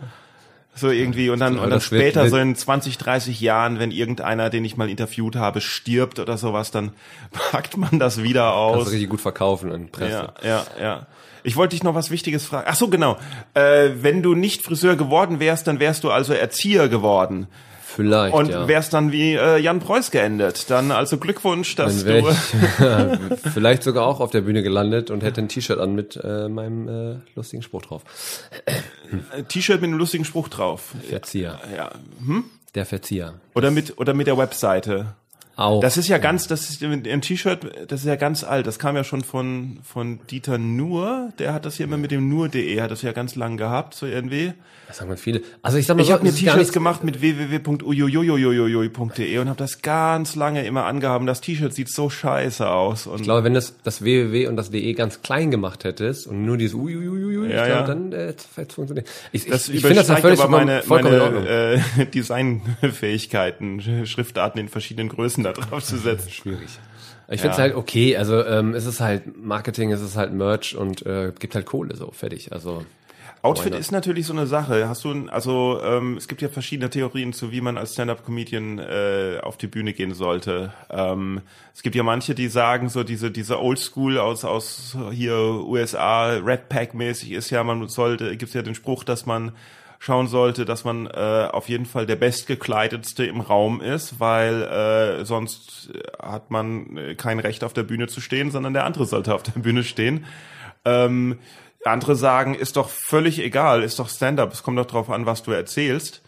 So irgendwie und dann, und dann später wird- so in 20, 30 Jahren, wenn irgendeiner, den ich mal interviewt habe, stirbt oder sowas, dann [laughs] packt man das wieder Kannst aus. du richtig gut verkaufen in Presse. Ja, ja, ja. Ich wollte dich noch was Wichtiges fragen. Ach so, genau. Äh, wenn du nicht Friseur geworden wärst, dann wärst du also Erzieher geworden. Vielleicht, Und ja. wärst dann wie äh, Jan Preuß geendet. Dann also Glückwunsch, dass du... ich [laughs] vielleicht sogar auch auf der Bühne gelandet und hätte ein T-Shirt an mit äh, meinem äh, lustigen Spruch drauf. äh, T-Shirt mit einem lustigen Spruch drauf. Verzieher. Ja. Der Verzieher. Oder mit, oder mit der Webseite. Auch. Das ist ja ganz, das ist ein T-Shirt, das ist ja ganz alt. Das kam ja schon von von Dieter Nuhr. Der hat das hier immer mit dem nur.de, hat das ja ganz lang gehabt, so irgendwie. Das sagen viele. Also ich sag mal Ich so, habe mir T-Shirts gemacht mit www.ujujujujujujuj.de und habe das ganz lange immer angehaben. Das T-Shirt sieht so scheiße aus. Und Ich glaube, wenn das das www und das de ganz klein gemacht hättest und nur dieses uiuiuiui, Ja, ja. dann äh, funktioniert. Ich, das ich, ich finde das ja völlig aber meine, meine äh, [laughs] Designfähigkeiten, Schriftarten in verschiedenen Größen. Da drauf zu setzen. Schwierig. Ich finde es halt okay, also ähm, es ist halt Marketing, es ist halt Merch und äh, gibt halt Kohle so, fertig. Also Outfit ist natürlich so eine Sache. Hast du, also ähm, es gibt ja verschiedene Theorien zu, wie man als Stand-up-Comedian äh, auf die Bühne gehen sollte. Ähm, es gibt ja manche, die sagen, so diese diese Oldschool aus aus hier USA Red Pack mäßig ist ja, man sollte, gibt's ja den Spruch, dass man schauen sollte, dass man äh, auf jeden Fall der bestgekleidetste im Raum ist, weil äh, sonst hat man äh, kein Recht auf der Bühne zu stehen, sondern der andere sollte auf der Bühne stehen. Ähm, andere sagen, ist doch völlig egal, ist doch Stand-up, es kommt doch drauf an, was du erzählst.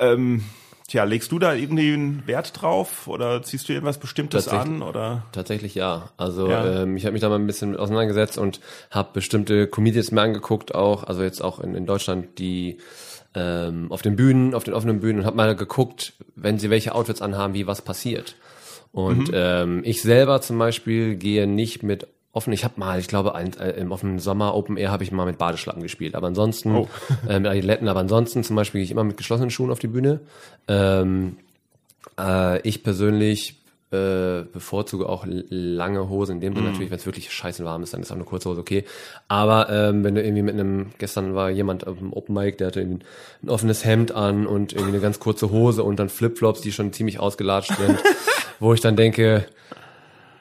Ähm, tja, legst du da irgendwie einen Wert drauf oder ziehst du irgendwas Bestimmtes an oder? Tatsächlich ja. Also Ja. Ähm, ich habe mich da mal ein bisschen auseinandergesetzt und habe bestimmte Comedians mir angeguckt, auch also jetzt auch in, in Deutschland, die ähm, auf den Bühnen, auf den offenen Bühnen und habe mal geguckt, wenn sie welche Outfits anhaben, wie was passiert. Und ähm, ich selber zum Beispiel gehe nicht mit offen. Ich habe mal, ich glaube, ein, äh, im offenen Sommer Open Air habe ich mal mit Badeschlappen gespielt. Aber ansonsten Oh. [laughs] äh, mit Adiletten. Aber ansonsten zum Beispiel gehe ich immer mit geschlossenen Schuhen auf die Bühne. Ähm, äh, ich persönlich äh, bevorzuge auch lange Hosen. In dem Sinne natürlich, wenn es wirklich scheiße warm ist, dann ist auch eine kurze Hose okay. Aber ähm, wenn du irgendwie mit einem, gestern war jemand auf dem Open Mic, der hatte ein offenes Hemd an und irgendwie eine ganz kurze Hose und dann Flipflops, die schon ziemlich ausgelatscht sind, [laughs] wo ich dann denke,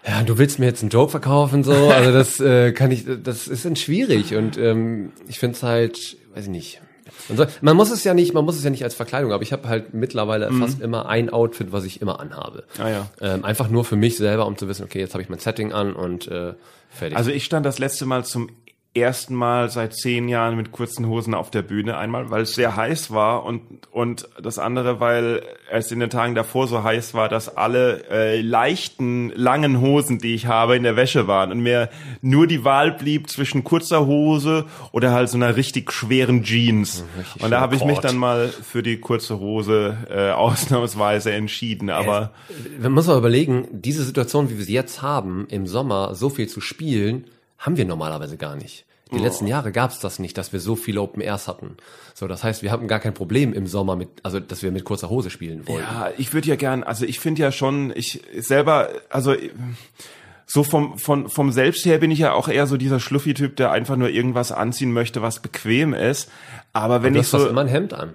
ja, du willst mir jetzt einen Joke verkaufen, so, also das äh, kann ich, das ist dann schwierig und ähm, ich finde es halt, weiß ich nicht. Man, soll, man muss es ja nicht, man muss es ja nicht als Verkleidung, aber ich habe halt mittlerweile fast immer ein Outfit, was ich immer anhabe. Ah ja. Ähm, einfach nur für mich selber, um zu wissen, okay, jetzt habe ich mein Setting an und äh, fertig. Also ich stand das letzte Mal zum ersten Mal seit zehn Jahren mit kurzen Hosen auf der Bühne. Einmal, weil es sehr heiß war und, und das andere, weil es in den Tagen davor so heiß war, dass alle äh, leichten, langen Hosen, die ich habe, in der Wäsche waren und mir nur die Wahl blieb zwischen kurzer Hose oder halt so einer richtig schweren Jeans. richtig und da habe ich mich dann mal für die kurze Hose äh, ausnahmsweise entschieden. Aber Man muss aber überlegen, diese Situation, wie wir sie jetzt haben, im Sommer so viel zu spielen, haben wir normalerweise gar nicht. Die letzten Jahre gab es das nicht, dass wir so viele Open Airs hatten. So, das heißt, wir hatten gar kein Problem im Sommer mit, also dass wir mit kurzer Hose spielen wollten. Ja, ich würde ja gern, also ich finde ja schon, ich selber, also so vom, von, vom Selbst her bin ich ja auch eher so dieser Schluffi-Typ, der einfach nur irgendwas anziehen möchte, was bequem ist. Aber wenn du ich hast fast so, immer ein Hemd an.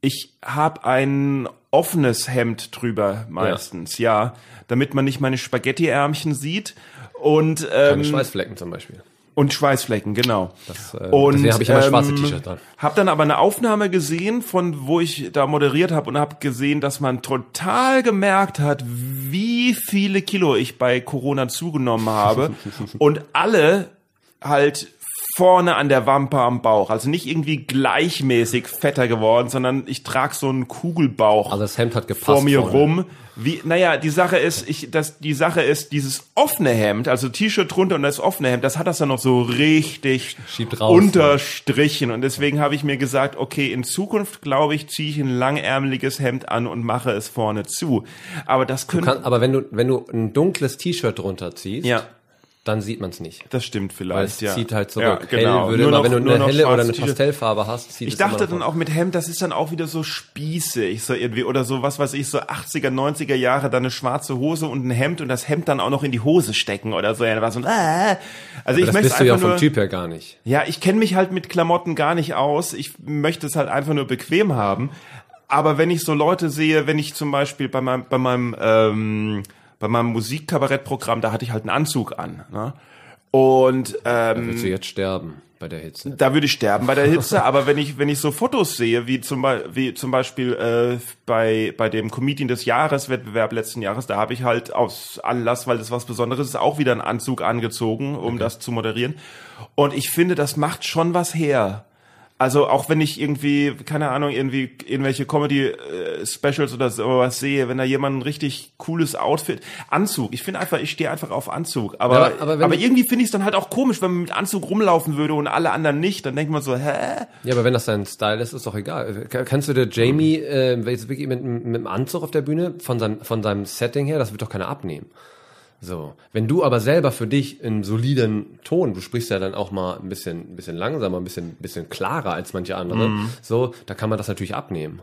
ich habe ein offenes Hemd drüber meistens, ja, damit man nicht meine Spaghetti-Ärmchen sieht und Keine ähm, Schweißflecken zum Beispiel. und Schweißflecken, genau. Das, äh, und deswegen habe ich immer schwarze T-Shirts an. Hab dann aber eine Aufnahme gesehen, von wo ich da moderiert habe und habe gesehen, dass man total gemerkt hat, wie viele Kilo ich bei Corona zugenommen habe [laughs] und alle halt vorne an der Wampe am Bauch, also nicht irgendwie gleichmäßig fetter geworden, sondern ich trage so einen Kugelbauch Also das Hemd hat gepasst. vor mir vorne. rum. Wie, naja, die Sache ist, ich, das, die Sache ist, dieses offene Hemd, also T-Shirt drunter und das offene Hemd, das hat das dann noch so richtig raus, unterstrichen. Und deswegen habe ich mir gesagt, okay, in Zukunft, glaube ich, ziehe ich ein langärmeliges Hemd an und mache es vorne zu. Aber das Kann, aber wenn du, wenn du ein dunkles T-Shirt drunter ziehst, ja, dann sieht man es nicht. das stimmt Weil vielleicht, es ja. zieht halt zurück. Ja, genau. Hell würde Nur immer, noch- wenn du nur eine helle oder eine. Pastellfarbe hast, zieht Ich dachte dann auch mit Hemd, das ist dann auch wieder so spießig, so irgendwie, oder so was weiß ich, so 80er, 90er Jahre, dann eine schwarze Hose und ein Hemd und das Hemd dann auch noch in die Hose stecken oder so. Ja, war so ein, äh. Also ich das möchte bist du ja vom nur, Typ her gar nicht. ja, ich kenne mich halt mit Klamotten gar nicht aus. Ich möchte es halt einfach nur bequem haben. Aber wenn ich so Leute sehe, wenn ich zum Beispiel bei meinem, bei meinem, ähm, bei meinem Musikkabarettprogramm, da hatte ich halt einen Anzug an. Ne? Und ähm, Willst du jetzt sterben bei der Hitze? da würde ich sterben bei der Hitze, aber wenn ich wenn ich so Fotos sehe, wie zum, Be wie zum Beispiel äh, bei bei dem Comedian des Jahres Wettbewerb letzten Jahres, da habe ich halt aus Anlass, weil das was Besonderes ist, auch wieder einen Anzug angezogen, um das zu moderieren. Und ich finde, das macht schon was her. Also auch wenn ich irgendwie, keine Ahnung, irgendwie irgendwelche Comedy-Specials oder sowas sehe, wenn da jemand ein richtig cooles Outfit, Anzug, ich finde einfach, ich stehe einfach auf Anzug. Aber, Ja, aber, aber irgendwie finde ich es dann halt auch komisch, wenn man mit Anzug rumlaufen würde und alle anderen nicht, dann denkt man so, hä? Ja, aber wenn das dein Style ist, ist doch egal. Kannst du dir Jamie äh, jetzt wirklich mit, mit dem Anzug auf der Bühne von seinem, von seinem Setting her, das wird doch keiner abnehmen. So, wenn du aber selber für dich in soliden Ton, du sprichst ja dann auch mal ein bisschen, ein bisschen langsamer, ein bisschen, ein bisschen klarer als manche andere, so, da kann man das natürlich abnehmen.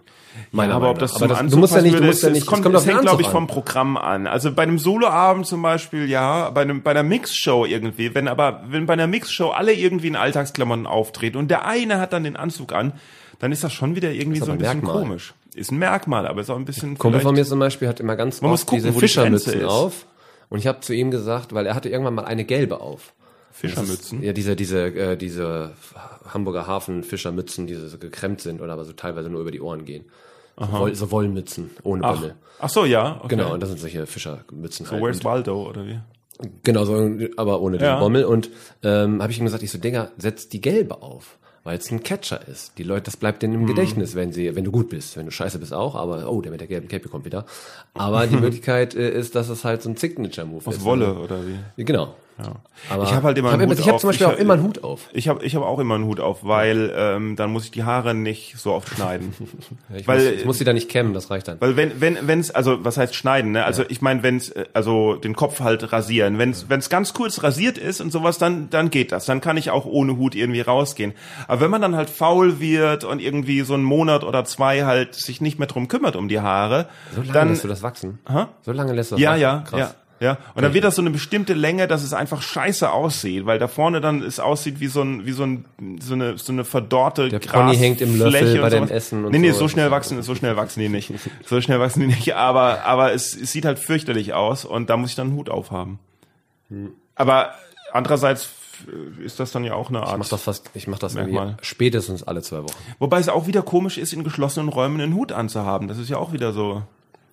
Meiner Ja, aber Meinung ob das aber das, du musst ja nicht, du musst ja nicht, es kommt, kommt es hängt, glaube ich, vom. Programm an. Also bei einem Soloabend zum Beispiel, ja, bei einem, bei einer Mixshow irgendwie, wenn aber, wenn bei einer Mixshow alle irgendwie in Alltagsklamotten auftreten und der eine hat dann den Anzug an, dann ist das schon wieder irgendwie so ein bisschen Merkmal. komisch. Ist ein Merkmal, aber ist auch ein bisschen Kumpel von mir zum Beispiel hat immer ganz Man muss oft gucken, diese Fischermützen auf. Und ich habe zu ihm gesagt, weil er hatte irgendwann mal eine gelbe auf. Fischermützen. Ja, diese, diese, äh, diese Hamburger Hafen Fischermützen, die so gekremmt sind oder aber so teilweise nur über die Ohren gehen. So, Woll, so Wollmützen ohne Ach, Bommel. ach so, ja. Okay. Genau, und das sind solche Fischermützen So, halt. where's Waldo, oder wie? Genau, so, aber ohne den Ja. Bommel. Und ähm, habe ich ihm gesagt, ich so, Digga, setz die gelbe auf. Weil es ein Catcher ist. Die Leute, das bleibt denen im Mhm. Gedächtnis, wenn sie, wenn du gut bist. Wenn du scheiße bist auch, aber oh, der mit der gelben Cape kommt wieder. Aber die [laughs] Möglichkeit äh, ist, dass es halt so ein Signature-Move ist. Aus Wolle, oder wie? Genau. Aber Ich hab halt immer hab, einen Hut ich hab auf. zum Beispiel Ich auch hab- immer einen Hut auf. Ich habe ich hab auch immer einen Hut auf, weil ähm, dann muss ich die Haare nicht so oft schneiden. [laughs] Ich, Weil- muss, ich muss sie da nicht kämmen, das reicht dann. Weil wenn wenn wenn's also was heißt schneiden, ne? Also ich meine, wenn's äh, also den Kopf halt rasieren, wenn's wenn's ganz kurz rasiert ist und sowas, dann dann geht das. Dann kann ich auch ohne Hut irgendwie rausgehen. Aber wenn man dann halt faul wird und irgendwie so einen Monat oder zwei halt sich nicht mehr drum kümmert um die Haare, So lange dann lässt du das wachsen? Hä? So lange lässt du das ja, wachsen? ja, Krass. ja. Ja, und dann wird das so eine bestimmte Länge, dass es einfach scheiße aussieht, weil da vorne dann es aussieht wie so ein wie so ein so eine so eine verdorrte Der Pony hängt im Löffel und bei dem sowas. Essen und Nee, nee, so. so schnell wachsen, so schnell wachsen die nicht. So schnell wachsen die nicht, aber aber es, es sieht halt fürchterlich aus und da muss ich dann einen Hut aufhaben. Hm. Aber andererseits ist das dann ja auch eine Ich Art. mach das fast, ich mach das Merkmal. spätestens alle zwei Wochen. Wobei es auch wieder komisch ist, in geschlossenen Räumen einen Hut anzuhaben. Das ist ja auch wieder so.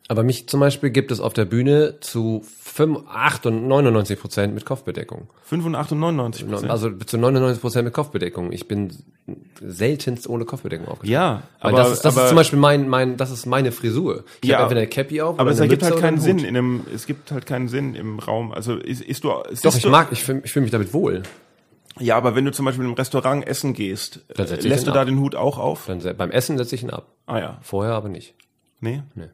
Aber mich zum Beispiel gibt es auf der Bühne zu 5, 8 und 99 Prozent mit Kopfbedeckung. 85 und 99 Prozent. Also zu 99 Prozent mit Kopfbedeckung. Ich bin seltenst ohne Kopfbedeckung aufgetreten. ja, Weil aber das ist, das aber, ist zum Beispiel mein, mein, das ist meine Frisur. Ich Ja, habe entweder eine Cappy auf Aber es ergibt halt keinen Sinn in einem, es gibt halt keinen Sinn im Raum. Also ist, ist du, Doch, siehst ich du, mag, ich fühle ich fühl mich damit wohl. Ja, aber wenn du zum Beispiel im Restaurant essen gehst, lässt du da ab. den Hut auch auf? Dann, beim Essen setze ich ihn ab. Ah ja, Vorher aber nicht. nee. Nee.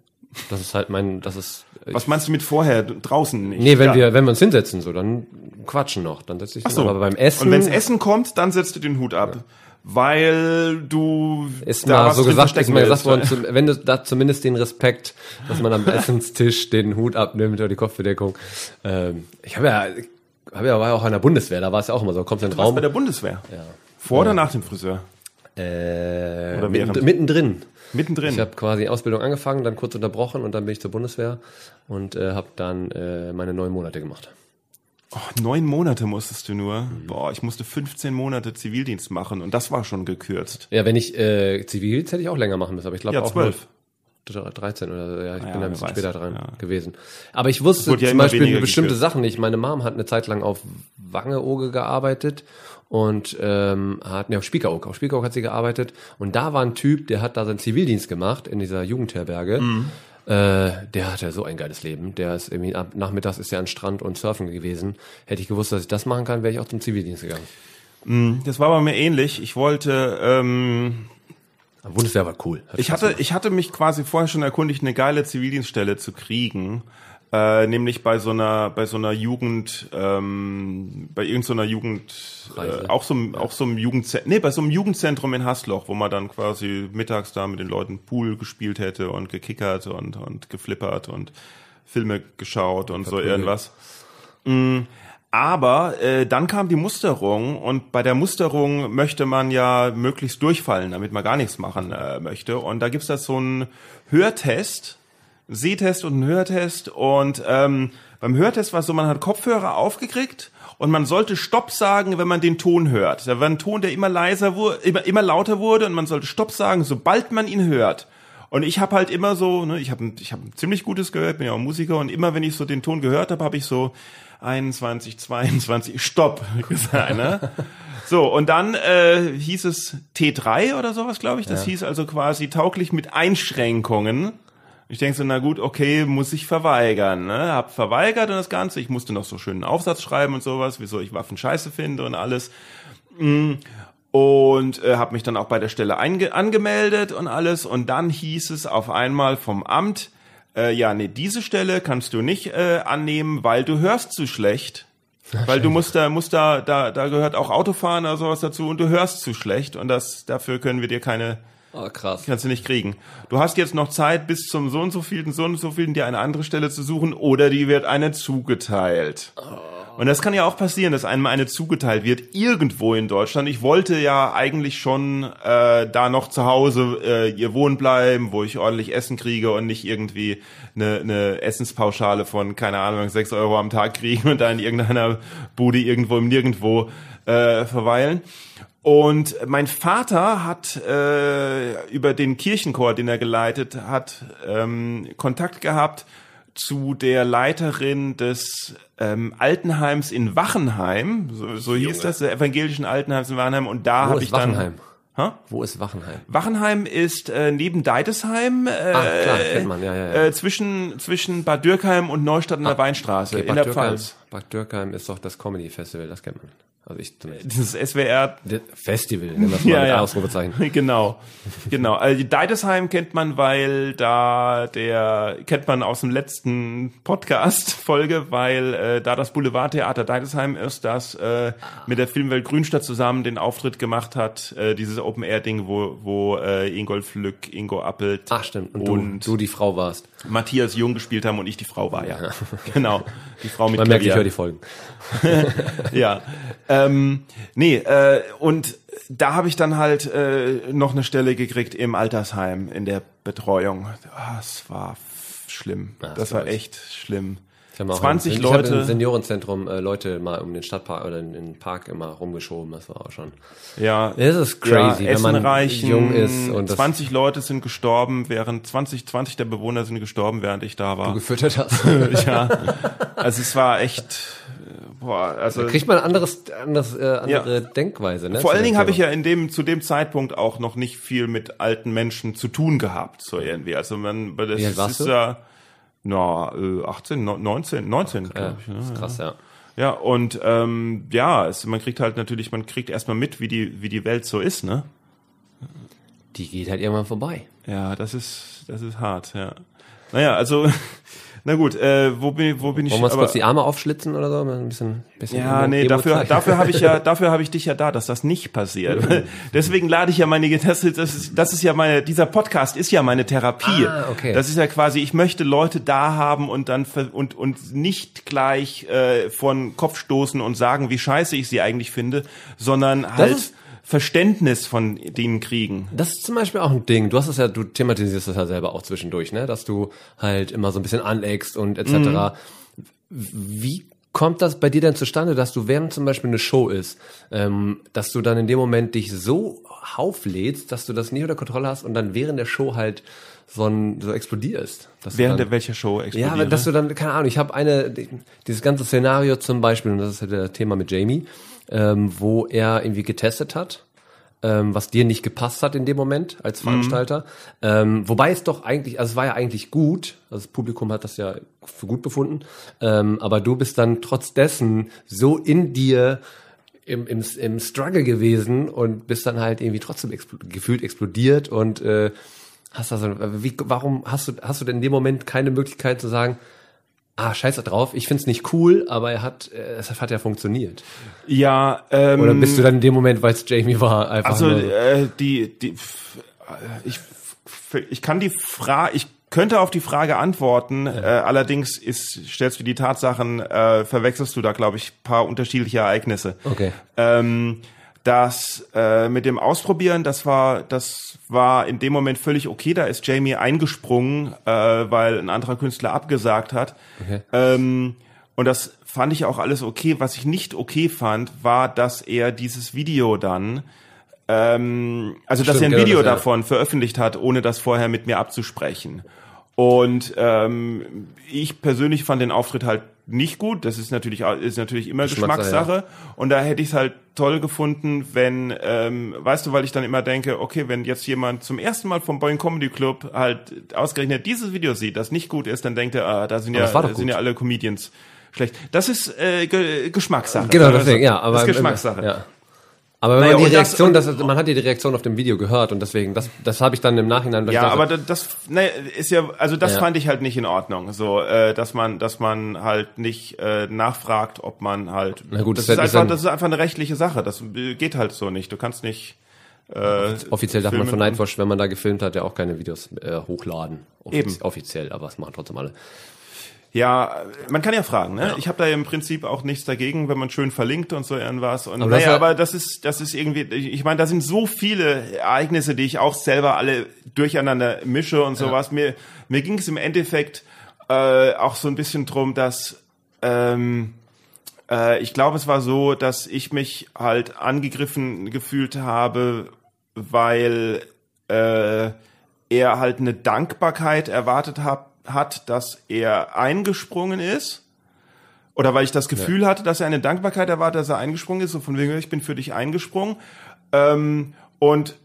Das ist halt mein, das ist. Was meinst du mit vorher draußen nicht? Nee, wenn Ja. wir, wenn wir uns hinsetzen, so, dann quatschen noch, dann setze ich so. ab. Aber beim Essen. Und wenns Essen kommt, dann setzt du den Hut ab, weil du ist da mal so gesagt, ist mal gesagt worden, wenn du da zumindest den Respekt, dass man am [laughs] Essenstisch den Hut abnimmt oder die Kopfbedeckung. Ähm, ich habe ja, habe ja war ja auch an der Bundeswehr, da war es ja auch immer so, kommst in den Raum. bei der Bundeswehr? ja. Vor oder nach dem Friseur? äh, Oder während? mittendrin. Mittendrin. Ich habe quasi Ausbildung angefangen, dann kurz unterbrochen und dann bin ich zur Bundeswehr und äh, habe dann äh, meine neun Monate gemacht. oh, neun Monate musstest du nur. Mhm. Boah, ich musste 15 Monate Zivildienst machen und das war schon gekürzt. Ja, wenn ich äh, Zivildienst hätte ich auch länger machen müssen, aber ich glaube Ja, auch zwölf. nur 13 oder so. ja, ich Ja, bin da wer ein bisschen weiß. später dran Ja. gewesen. Aber ich wusste ja zum Beispiel bestimmte gekürzt. Sachen nicht. Meine Mom hat eine Zeit lang auf Wangeoge gearbeitet und ähm, hat ne, auf Spiekeroog, auf Spiekeroog hat sie gearbeitet und da war ein Typ, der hat da seinen Zivildienst gemacht in dieser Jugendherberge. Mhm. Äh, der hatte so ein geiles Leben. Der ist irgendwie ab nachmittags ist er an Strand und surfen gewesen. Hätte ich gewusst, dass ich das machen kann, wäre ich auch zum Zivildienst gegangen. Das war bei mir ähnlich. Ich wollte, ähm, Aber Bundeswehr war cool. Hat ich hatte, ich hatte mich quasi vorher schon erkundigt, eine geile Zivildienststelle zu kriegen. Äh, nämlich bei so einer, bei so einer Jugend, ähm, bei irgendeiner Jugend, äh, auch so, auch so einem Jugendzentrum, nee, bei so einem Jugendzentrum in Hasloch, wo man dann quasi mittags da mit den Leuten Pool gespielt hätte und gekickert und, und geflippert und Filme geschaut und so Verprügelt. irgendwas. Aber äh, dann kam die Musterung und bei der Musterung möchte man ja möglichst durchfallen, damit man gar nichts machen äh, möchte. Und da gibt's da so einen Hörtest, Sehtest und einen Hörtest. Und ähm, beim Hörtest war es so, man hat Kopfhörer aufgekriegt und man sollte Stopp sagen, wenn man den Ton hört. Da war ein Ton, der immer leiser wurde, immer, immer lauter wurde und man sollte Stopp sagen, sobald man ihn hört. Und ich habe halt immer so, ne, ich habe ich hab ein ziemlich gutes gehört, bin ja auch Musiker und immer wenn ich so den Ton gehört habe, habe ich so 21, 22, Stopp [laughs] gesagt, ne? So, und dann äh, hieß es T3 oder sowas, glaube ich. Das hieß also quasi tauglich mit Einschränkungen. Ich denke so, na gut, okay, muss ich verweigern. Ne? Hab verweigert und das Ganze. Ich musste noch so schönen Aufsatz schreiben und sowas, wieso ich Waffen scheiße finde und alles. Mm. Und äh, habe mich dann auch bei der Stelle angemeldet und alles. Und dann hieß es auf einmal vom Amt, Äh, ja, nee, diese Stelle kannst du nicht äh, annehmen, weil du hörst zu schlecht. Weil du musst da, musst da, da, da gehört auch Autofahren oder sowas dazu und du hörst zu schlecht und das, dafür können wir dir keine, Oh, krass. kannst du nicht kriegen. Du hast jetzt noch Zeit, bis zum so und so vielen, so und so vielen dir eine andere Stelle zu suchen oder die wird eine zugeteilt. Und das kann ja auch passieren, dass einem eine zugeteilt wird, irgendwo in Deutschland. Ich wollte ja eigentlich schon äh, da noch zu Hause äh, hier wohnen bleiben, wo ich ordentlich Essen kriege und nicht irgendwie eine, eine Essenspauschale von, keine Ahnung, sechs Euro am Tag kriegen und da in irgendeiner Bude irgendwo im Nirgendwo äh, verweilen. Und mein Vater hat äh, über den Kirchenchor, den er geleitet hat, ähm, Kontakt gehabt zu der Leiterin des ähm, Altenheims in Wachenheim, so, so hieß das, der evangelischen Altenheims in Wachenheim. Und da habe ich dann Wachenheim? Ha? Wo ist Wachenheim? Wachenheim ist äh, neben Deidesheim äh, Ah, klar, kennt man, ja, ja, ja. Äh, zwischen zwischen Bad Dürkheim und Neustadt an der Weinstraße Okay, in der Dürkheim, Pfalz. Bad Dürkheim ist doch das Comedy Festival, das kennt man. Also ich zumindest. Dieses SWR Festival, nennen wir es mal mit Ausrufezeichen. [laughs] Genau, genau. Also Deidesheim kennt man, weil da der kennt man aus dem letzten Podcast-Folge, weil äh, da das Boulevardtheater Deidesheim ist, das äh, mit der Filmwelt Grünstadt zusammen den Auftritt gemacht hat, äh, dieses Open Air Ding, wo wo äh, Ingolf Lück, Ingo Appelt Ach stimmt, und, und, du, du die Frau warst. Matthias Jung gespielt haben und ich die Frau war, ja. [laughs] genau, die Frau mit Man merkt, ich Klavier. höre die Folgen. [laughs] ja. Ähm, nee, äh, und da habe ich dann halt äh, noch eine Stelle gekriegt im Altersheim in der Betreuung. Ah, Es war schlimm. Ja, das das war echt schlimm. Ich hab auch 20 im, ich hab Leute. im Seniorenzentrum äh, Leute mal um den Stadtpark oder in den Park immer rumgeschoben. Das war auch schon. Ja, Es ist crazy, ja, wenn man Essen reichen, jung ist und das 20 Leute sind gestorben, während 20, 20 der Bewohner sind gestorben, während ich da du war. gefüttert hast. [laughs] ja, also es war echt, boah, also Kriegt man anderes, anderes, äh, andere Denkweise, ne? Vor allen Dingen habe ich ja in dem zu dem Zeitpunkt auch noch nicht viel mit alten Menschen zu tun gehabt, so irgendwie. Also man, das Wie ist du? ja na, äh, 18, no- 19, 19, Ja, glaube ich. Ne? das ist krass, ja. Ja, und ähm, ja, es, man kriegt halt natürlich, man kriegt erstmal mit, wie die, wie die Welt so ist, ne? Die geht halt irgendwann vorbei. Ja, das ist, das ist hart, ja. Naja, also, [laughs] na gut, äh, wo bin, wo bin ich? Wollen wir kurz die Arme aufschlitzen oder so? Ein bisschen, bisschen Ja, nee, dafür, dafür habe ich ja, [laughs] dafür habe ich dich ja da, dass das nicht passiert. [laughs] Deswegen lade ich ja meine, das ist, das ist, das ist ja meine, dieser Podcast ist ja meine Therapie. Ah, okay. Das ist ja quasi, ich möchte Leute da haben und dann und und nicht gleich äh, von Kopf stoßen und sagen, wie scheiße ich sie eigentlich finde, sondern halt ist- Verständnis von denen kriegen. Das ist zum Beispiel auch ein Ding. Du hast es ja, du thematisierst das ja selber auch zwischendurch, ne? Dass du halt immer so ein bisschen aneckst und etc. Mhm. Wie kommt das bei dir denn zustande, dass du während zum Beispiel eine Show ist, ähm, dass du dann in dem Moment dich so auflädst, dass du das nicht unter Kontrolle hast und dann während der Show halt so, ein, so explodierst? Während dann, der welcher Show ja, explodiert. aber dass du dann, keine Ahnung, ich habe eine, dieses ganze Szenario zum Beispiel, und das ist ja das Thema mit Jamie, ähm, wo er irgendwie getestet hat, ähm, was dir nicht gepasst hat in dem Moment als Veranstalter. Ähm, wobei es doch eigentlich, also es war ja eigentlich gut, also das Publikum hat das ja für gut befunden, ähm, aber du bist dann trotz dessen so in dir im, im, im Struggle gewesen und bist dann halt irgendwie trotzdem expl gefühlt explodiert und äh, hast da so, wie, warum hast du, hast du denn in dem Moment keine Möglichkeit zu sagen, ah, scheiße drauf, ich find's nicht cool, aber er hat, äh, es hat ja funktioniert. ja, ähm, Oder bist du dann in dem Moment, weil es Jamie war, einfach Also nur äh, die, die, äh, ich, ich kann die Frage, ich könnte auf die Frage antworten. Äh, allerdings ist, stellst du die Tatsachen, äh, verwechselst du da, glaube ich, paar unterschiedliche Ereignisse. Okay. Ähm, das äh, mit dem Ausprobieren, das war, das war in dem Moment völlig okay. Da ist Jamie eingesprungen, äh, weil ein anderer Künstler abgesagt hat. Okay. Ähm, und das fand ich auch alles okay. Was ich nicht okay fand, war, dass er dieses Video dann, ähm, also dass Stimmt, er ein genau, Video ja. davon veröffentlicht hat, ohne das vorher mit mir abzusprechen. Und ähm, ich persönlich fand den Auftritt halt nicht gut. Das ist natürlich ist natürlich immer Geschmackssache, Geschmackssache. Und da hätte ich es halt toll gefunden, wenn, ähm, weißt du, weil ich dann immer denke, okay, wenn jetzt jemand zum ersten Mal vom Boeing Comedy Club halt ausgerechnet dieses Video sieht, das nicht gut ist, dann denkt er, ah, da sind Aber ja sind ja alle Comedians schlecht. Das ist äh, Ge Geschmackssache. genau, wir deswegen, ja, aber das ist Geschmackssache. Ja. Aber wenn Naja, man die und das- Reaktion, das, man hat die Reaktion auf dem Video gehört und deswegen, das, das habe ich dann im Nachhinein. Ja, aber da- das ne, ist ja, also das Ja. fand ich halt nicht in Ordnung, so, äh, dass man, dass man halt nicht äh, nachfragt, ob man halt. Na gut, das, das ist einfach, dann- das ist einfach eine rechtliche Sache. Das geht halt so nicht. Du kannst nicht. Äh, offiziell darf man von Nightwatch, wenn man da gefilmt hat, ja auch keine Videos äh, hochladen. Offiz Eben. Offiziell, aber es machen trotzdem alle. Ja, man kann ja fragen, ne? Ich habe da im Prinzip auch nichts dagegen, wenn man schön verlinkt und so irgendwas. Und Aber das naja, ja- aber das ist, das ist irgendwie, ich meine, da sind so viele Ereignisse, die ich auch selber alle durcheinander mische und sowas. Mir, mir ging es im Endeffekt äh, auch so ein bisschen drum, dass ähm, äh, ich glaube, es war so, dass ich mich halt angegriffen gefühlt habe, weil äh, er halt eine Dankbarkeit erwartet hab, hat, dass er eingesprungen ist. Oder weil ich das Gefühl hatte, dass er eine Dankbarkeit erwartet, dass er eingesprungen ist, so von wegen, ich bin für dich eingesprungen. Ähm, und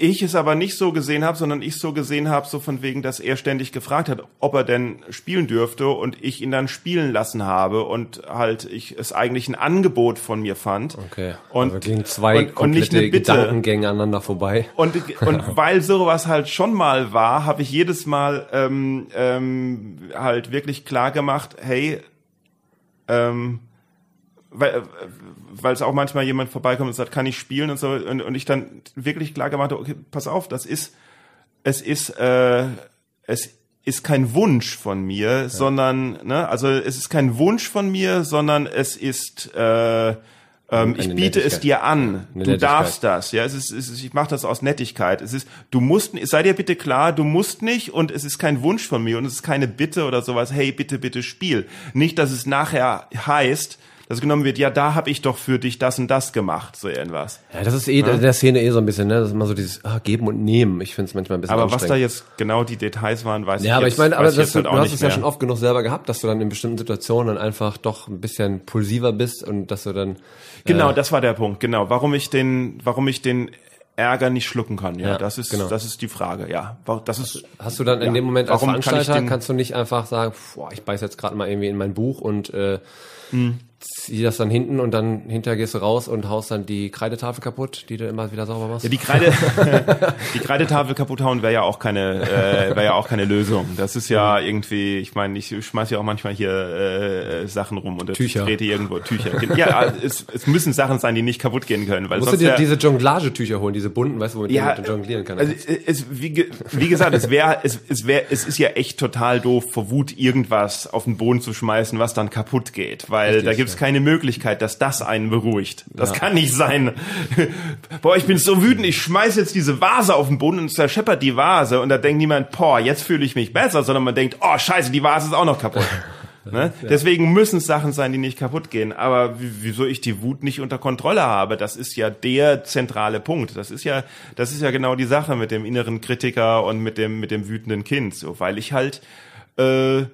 ich es aber nicht so gesehen habe, sondern ich so gesehen habe, so von wegen, dass er ständig gefragt hat, ob er denn spielen dürfte und ich ihn dann spielen lassen habe und halt ich es eigentlich ein Angebot von mir fand. Okay. Und, also gegen zwei und, und nicht eine Bitte. Gedankengänge aneinander vorbei. Und, und [laughs] weil sowas halt schon mal war, habe ich jedes Mal ähm, ähm, halt wirklich klar gemacht, hey, ähm, weil äh, weil es auch manchmal jemand vorbeikommt und sagt, kann ich spielen und so und, und ich dann wirklich klar gemacht habe, okay, pass auf, das ist es ist äh, es ist kein Wunsch von mir, sondern ne, also es ist kein Wunsch von mir, sondern es ist äh, ähm, ich biete es Nettigkeit. dir an. Eine du Nettigkeit. darfst das. Ja, es ist, es ist ich mache das aus Nettigkeit. Es ist, du musst, sei dir bitte klar, du musst nicht und es ist kein Wunsch von mir und es ist keine Bitte oder sowas. Hey, bitte, bitte spiel. Nicht, dass es nachher heißt, dass genommen wird. Ja, da habe ich doch für dich das und das gemacht, so irgendwas. Ja, das ist eh in der Szene eh so ein bisschen, ne? Das ist immer so dieses ah, Geben und Nehmen. Ich finde es manchmal ein bisschen Aber was da jetzt genau die Details waren, weiß ich Ja, aber jetzt, ich meine, aber ich das, halt du hast es ja schon oft genug selber gehabt, dass du dann in bestimmten Situationen dann einfach doch ein bisschen pulsiver bist und dass du dann Genau, äh, das war der Punkt. Genau, warum ich den, warum ich den Ärger nicht schlucken kann. Ja, Ja, das ist, genau. das ist die Frage. Ja, das ist. Hast du dann in Ja. dem Moment als kann ich Veranstalter, den- kannst du nicht einfach sagen, boah, ich beiß jetzt gerade mal irgendwie in mein Buch und äh, Hm. Zieh das dann hinten und dann hinterher gehst du raus und haust dann die Kreidetafel kaputt, die du immer wieder sauber machst? Ja, die Kreide, [laughs] die Kreidetafel kaputt hauen wäre ja auch keine, äh, wäre ja auch keine Lösung. Das ist ja irgendwie, ich meine, ich schmeiß ja auch manchmal hier äh, Sachen rum und Tücher. trete irgendwo Tücher. Ja, es, es müssen Sachen sein, die nicht kaputt gehen können, weil Musst du sonst dir wär- diese Jonglagetücher holen, diese bunten, weißt du, womit ja, man jonglieren kann. Also, es, wie, wie gesagt, es wäre, es, es wäre, es ist ja echt total doof, vor Wut irgendwas auf den Boden zu schmeißen, was dann kaputt geht, weil Richtig, da gibt's ja. keine Möglichkeit, dass das einen beruhigt. Das Ja. kann nicht sein. [laughs] Boah, ich bin so wütend, ich schmeiß jetzt diese Vase auf den Boden und zerscheppert die Vase und da denkt niemand, boah, jetzt fühle ich mich besser, sondern man denkt, oh scheiße, die Vase ist auch noch kaputt. [laughs] Ne? Deswegen müssen es Sachen sein, die nicht kaputt gehen. Aber wie- wieso ich die Wut nicht unter Kontrolle habe, das ist ja der zentrale Punkt. Das ist ja, das ist ja genau die Sache mit dem inneren Kritiker und mit dem, mit dem wütenden Kind. So, weil ich halt, äh,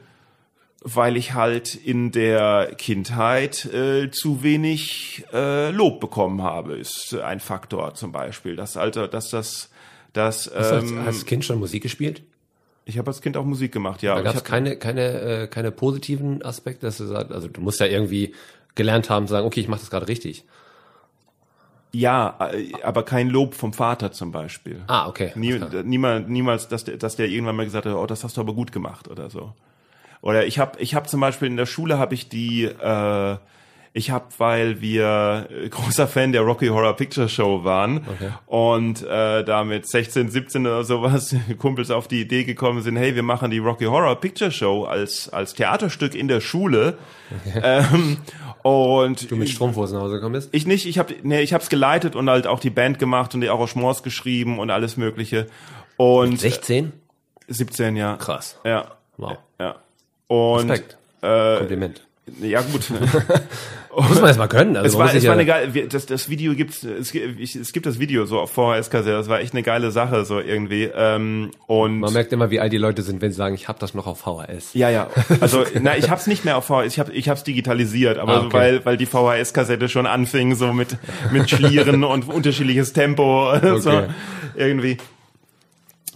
weil ich halt in der Kindheit äh, zu wenig äh, Lob bekommen habe, ist ein Faktor zum Beispiel. Das Alter, dass das, das, hast du als, ähm, als Kind schon Musik gespielt? ich habe als Kind auch Musik gemacht, ja. Da gab es keine, keine, äh, keine positiven Aspekte, dass du sagst, also du musst ja irgendwie gelernt haben zu sagen, okay, ich mache das gerade richtig. Ja, äh, aber kein Lob vom Vater zum Beispiel. Ah, okay. Nie, niemals, niemals, dass der, dass der irgendwann mal gesagt hat, oh, das hast du aber gut gemacht oder so. Oder ich habe, ich habe zum Beispiel in der Schule habe ich die, äh, ich habe, weil wir äh, großer Fan der Rocky Horror Picture Show waren Okay. und äh, da mit 16, 17 oder sowas [laughs] Kumpels auf die Idee gekommen sind, hey, wir machen die Rocky Horror Picture Show als als Theaterstück in der Schule. Ähm, und Du mit Strumpfhosen nach Hause gekommen bist? ich nicht, ich habe nee, ich hab's geleitet und halt auch die Band gemacht und die Arrangements geschrieben und alles mögliche. Und 16? 17, ja. Krass. Ja. Wow. Und Respekt. äh, Kompliment. ja gut. [laughs] [laughs] Muss man erst mal können. Also es war, es war ja- eine geile, das, das Video gibt's, es, gibt- es gibt das Video so auf VHS-Kassette, das war echt eine geile Sache, so irgendwie. Ähm, und Man merkt immer, wie alt die Leute sind, wenn sie sagen, ich habe das noch auf VHS. Ja, ja. [laughs] Also, na, ich hab's nicht mehr auf VHS, ich hab, ich hab's digitalisiert, aber Ah, so, okay. weil, weil die VHS-Kassette schon anfing, so mit, mit Schlieren und unterschiedliches Tempo, so, Okay. irgendwie.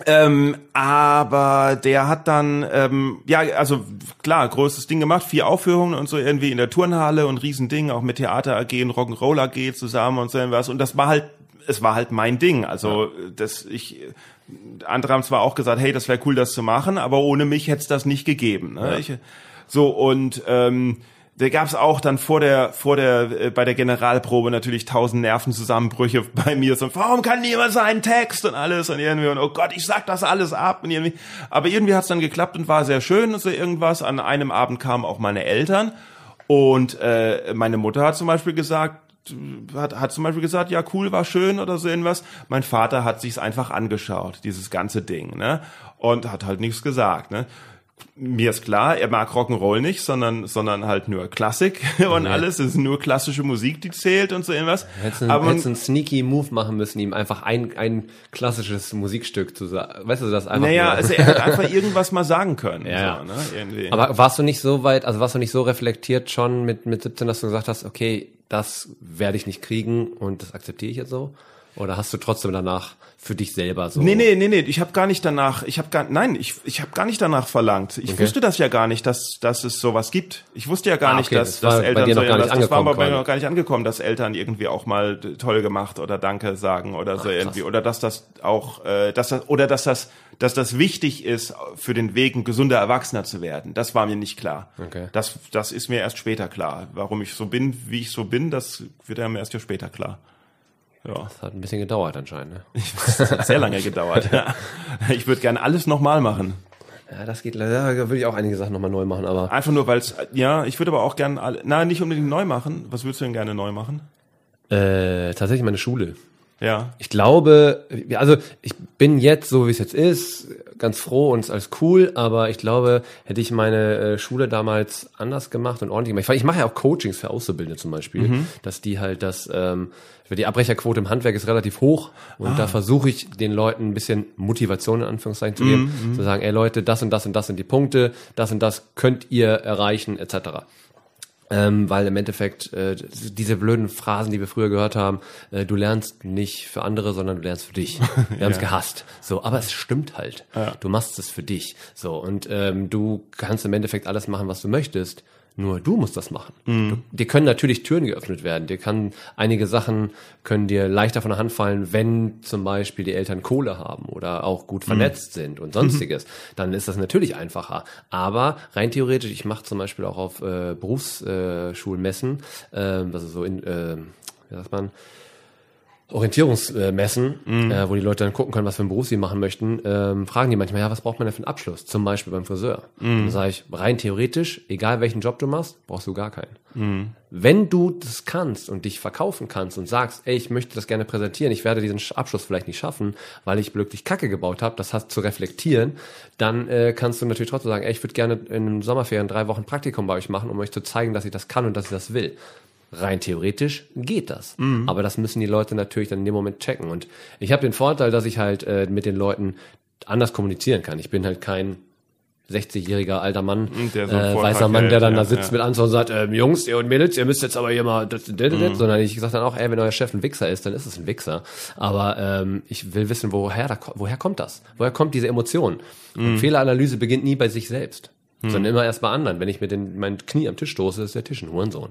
Ähm, aber der hat dann, ähm, ja, also klar, großes Ding gemacht, vier Aufführungen und so irgendwie in der Turnhalle und Riesending, auch mit Theater AG und Rock'n'Roll AG zusammen und so irgendwas. Und das war halt, es war halt mein Ding. Also ja. das, ich, andere haben zwar auch gesagt, hey, das wäre cool, das zu machen, aber ohne mich hätte es das nicht gegeben. Ne? Ja. Ich, so und ähm, da gab es auch dann vor der vor der äh, bei der Generalprobe natürlich tausend Nervenzusammenbrüche [laughs] bei mir so warum kann niemand seinen Text und alles und irgendwie und oh Gott ich sag das alles ab und irgendwie aber irgendwie hat's dann geklappt und war sehr schön und so irgendwas an einem Abend kamen auch meine Eltern und äh, meine Mutter hat zum Beispiel gesagt hat, hat zum Beispiel gesagt, ja cool, war schön oder so irgendwas. Mein Vater hat sich's einfach angeschaut, dieses ganze Ding, ne? Und hat halt nichts gesagt, ne? Mir ist klar, er mag Rock'n'Roll nicht, sondern, sondern halt nur Klassik [laughs] und ja. alles. Es ist nur klassische Musik, die zählt und so irgendwas. Hättest du einen, einen sneaky Move machen müssen, ihm einfach ein, ein klassisches Musikstück zu sagen. Weißt du, das einfach Naja, also er hätte einfach [laughs] irgendwas mal sagen können. Ja. So, ne? Irgendwie. Aber warst du nicht so weit, also warst du nicht so reflektiert schon mit, mit 17, dass du gesagt hast, okay, das werde ich nicht kriegen und das akzeptiere ich jetzt so? Oder hast du trotzdem danach für dich selber so? Nee, nee, nee, nee, ich habe gar nicht danach, ich habe gar nein, ich ich habe gar nicht danach verlangt. Ich okay. wusste das ja gar nicht, dass dass es sowas gibt. Ich wusste ja gar ah, okay, nicht, dass, das dass Eltern bei dir noch so, gar nicht das, das war bei mir noch gar nicht angekommen, dass Eltern irgendwie auch mal toll gemacht oder Danke sagen oder Ach, so irgendwie oder dass das auch äh, dass das oder dass das dass das wichtig ist für den Weg ein gesunder Erwachsener zu werden. Das war mir nicht klar. Okay. Das das ist mir erst später klar, warum ich so bin, wie ich so bin, das wird mir erst ja später klar. Ja. Das hat ein bisschen gedauert anscheinend. Ne? Das hat sehr lange gedauert. [laughs] Ja. Ich würde gerne alles nochmal machen. Ja, das geht leider. Da würde ich auch einige Sachen nochmal neu machen, aber. Einfach nur, weil es, ja, ich würde aber auch gerne alle, na, nicht unbedingt neu machen. Was würdest du denn gerne neu machen? Äh, tatsächlich meine Schule. Ja. Ich glaube, also ich bin jetzt, so wie es jetzt ist, ganz froh und ist alles cool, aber ich glaube, hätte ich meine äh, Schule damals anders gemacht und ordentlich gemacht. Ich, ich mache ja auch Coachings für Auszubildende zum Beispiel, mhm. dass die halt das, ähm, die Abbrecherquote im Handwerk ist relativ hoch und ah. da versuche ich den Leuten ein bisschen Motivation in Anführungszeichen zu geben, mhm. zu sagen, ey Leute, das und das und das sind die Punkte, das und das könnt ihr erreichen, etc. Ähm, weil im Endeffekt äh, diese blöden Phrasen, die wir früher gehört haben, äh, du lernst nicht für andere, sondern du lernst für dich. [laughs] Wir haben es gehasst. So, aber es stimmt halt. Ja. Du machst es für dich. So und ähm, du kannst im Endeffekt alles machen, was du möchtest. Nur du musst das machen. Mhm. Du, dir können natürlich Türen geöffnet werden. Dir kann einige Sachen können dir leichter von der Hand fallen, wenn zum Beispiel die Eltern Kohle haben oder auch gut mhm. vernetzt mhm. sind und sonstiges. [laughs] Dann ist das natürlich einfacher. Aber rein theoretisch, ich mache zum Beispiel auch auf äh, Berufsschulmessen, äh, also so in, äh, wie sagt man, Orientierungsmessen, mhm. äh, wo die Leute dann gucken können, was für einen Beruf sie machen möchten, ähm, fragen die manchmal, ja, was braucht man denn für einen Abschluss? Zum Beispiel beim Friseur. Mhm. Dann sage ich, rein theoretisch, egal welchen Job du machst, brauchst du gar keinen. Mhm. Wenn du das kannst und dich verkaufen kannst und sagst, ey, ich möchte das gerne präsentieren, ich werde diesen Abschluss vielleicht nicht schaffen, weil ich glücklich Kacke gebaut habe, das hast zu reflektieren, dann äh, kannst du natürlich trotzdem sagen, ey, ich würde gerne in einem Sommerferien drei Wochen Praktikum bei euch machen, um euch zu zeigen, dass ich das kann und dass ich das will rein theoretisch geht das. Mhm. Aber das müssen die Leute natürlich dann in dem Moment checken. Und ich habe den Vorteil, dass ich halt äh, mit den Leuten anders kommunizieren kann. Ich bin halt kein 60-jähriger alter Mann, so äh, weißer Mann, der dann ja, da sitzt ja. mit Anzug und sagt, ähm, Jungs, ihr und Mädels, ihr müsst jetzt aber hier mal, das, das, das, mhm. sondern ich sage dann auch, ey, wenn euer Chef ein Wichser ist, dann ist es ein Wichser. Aber ähm, ich will wissen, woher, da, woher kommt das? Woher kommt diese Emotion? Mhm. Fehleranalyse beginnt nie bei sich selbst, mhm. sondern immer erst bei anderen. Wenn ich mit den, mein Knie am Tisch stoße, ist der Tisch ein Hurensohn.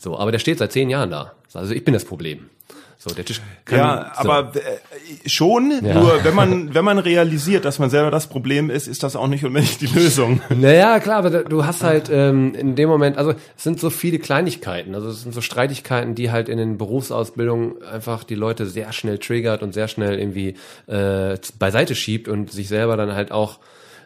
So, aber der steht seit zehn Jahren da. Also ich bin das Problem. So, der Tisch kann, ja, so. aber äh, schon, ja. nur wenn man, wenn man realisiert, dass man selber das Problem ist, ist das auch nicht unbedingt die Lösung. Naja, klar, aber du hast halt ähm, in dem Moment, also es sind so viele Kleinigkeiten, also es sind so Streitigkeiten, die halt in den Berufsausbildungen einfach die Leute sehr schnell triggert und sehr schnell irgendwie äh, beiseite schiebt und sich selber dann halt auch,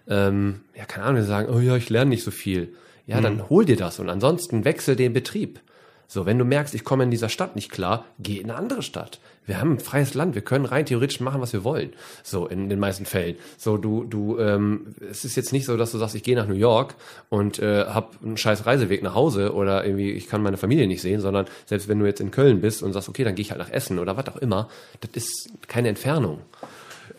ähm, ja, keine Ahnung, sagen, oh ja, ich lerne nicht so viel. Ja, dann mhm. hol dir das und ansonsten wechsel den Betrieb. So, wenn du merkst, ich komme in dieser Stadt nicht klar, geh in eine andere Stadt. Wir haben ein freies Land, wir können rein theoretisch machen, was wir wollen. So, in den meisten Fällen. So, du, du, ähm, es ist jetzt nicht so, dass du sagst, ich gehe nach New York und äh, hab einen scheiß Reiseweg nach Hause oder irgendwie, ich kann meine Familie nicht sehen, sondern selbst wenn du jetzt in Köln bist und sagst, okay, dann gehe ich halt nach Essen oder was auch immer, das ist keine Entfernung.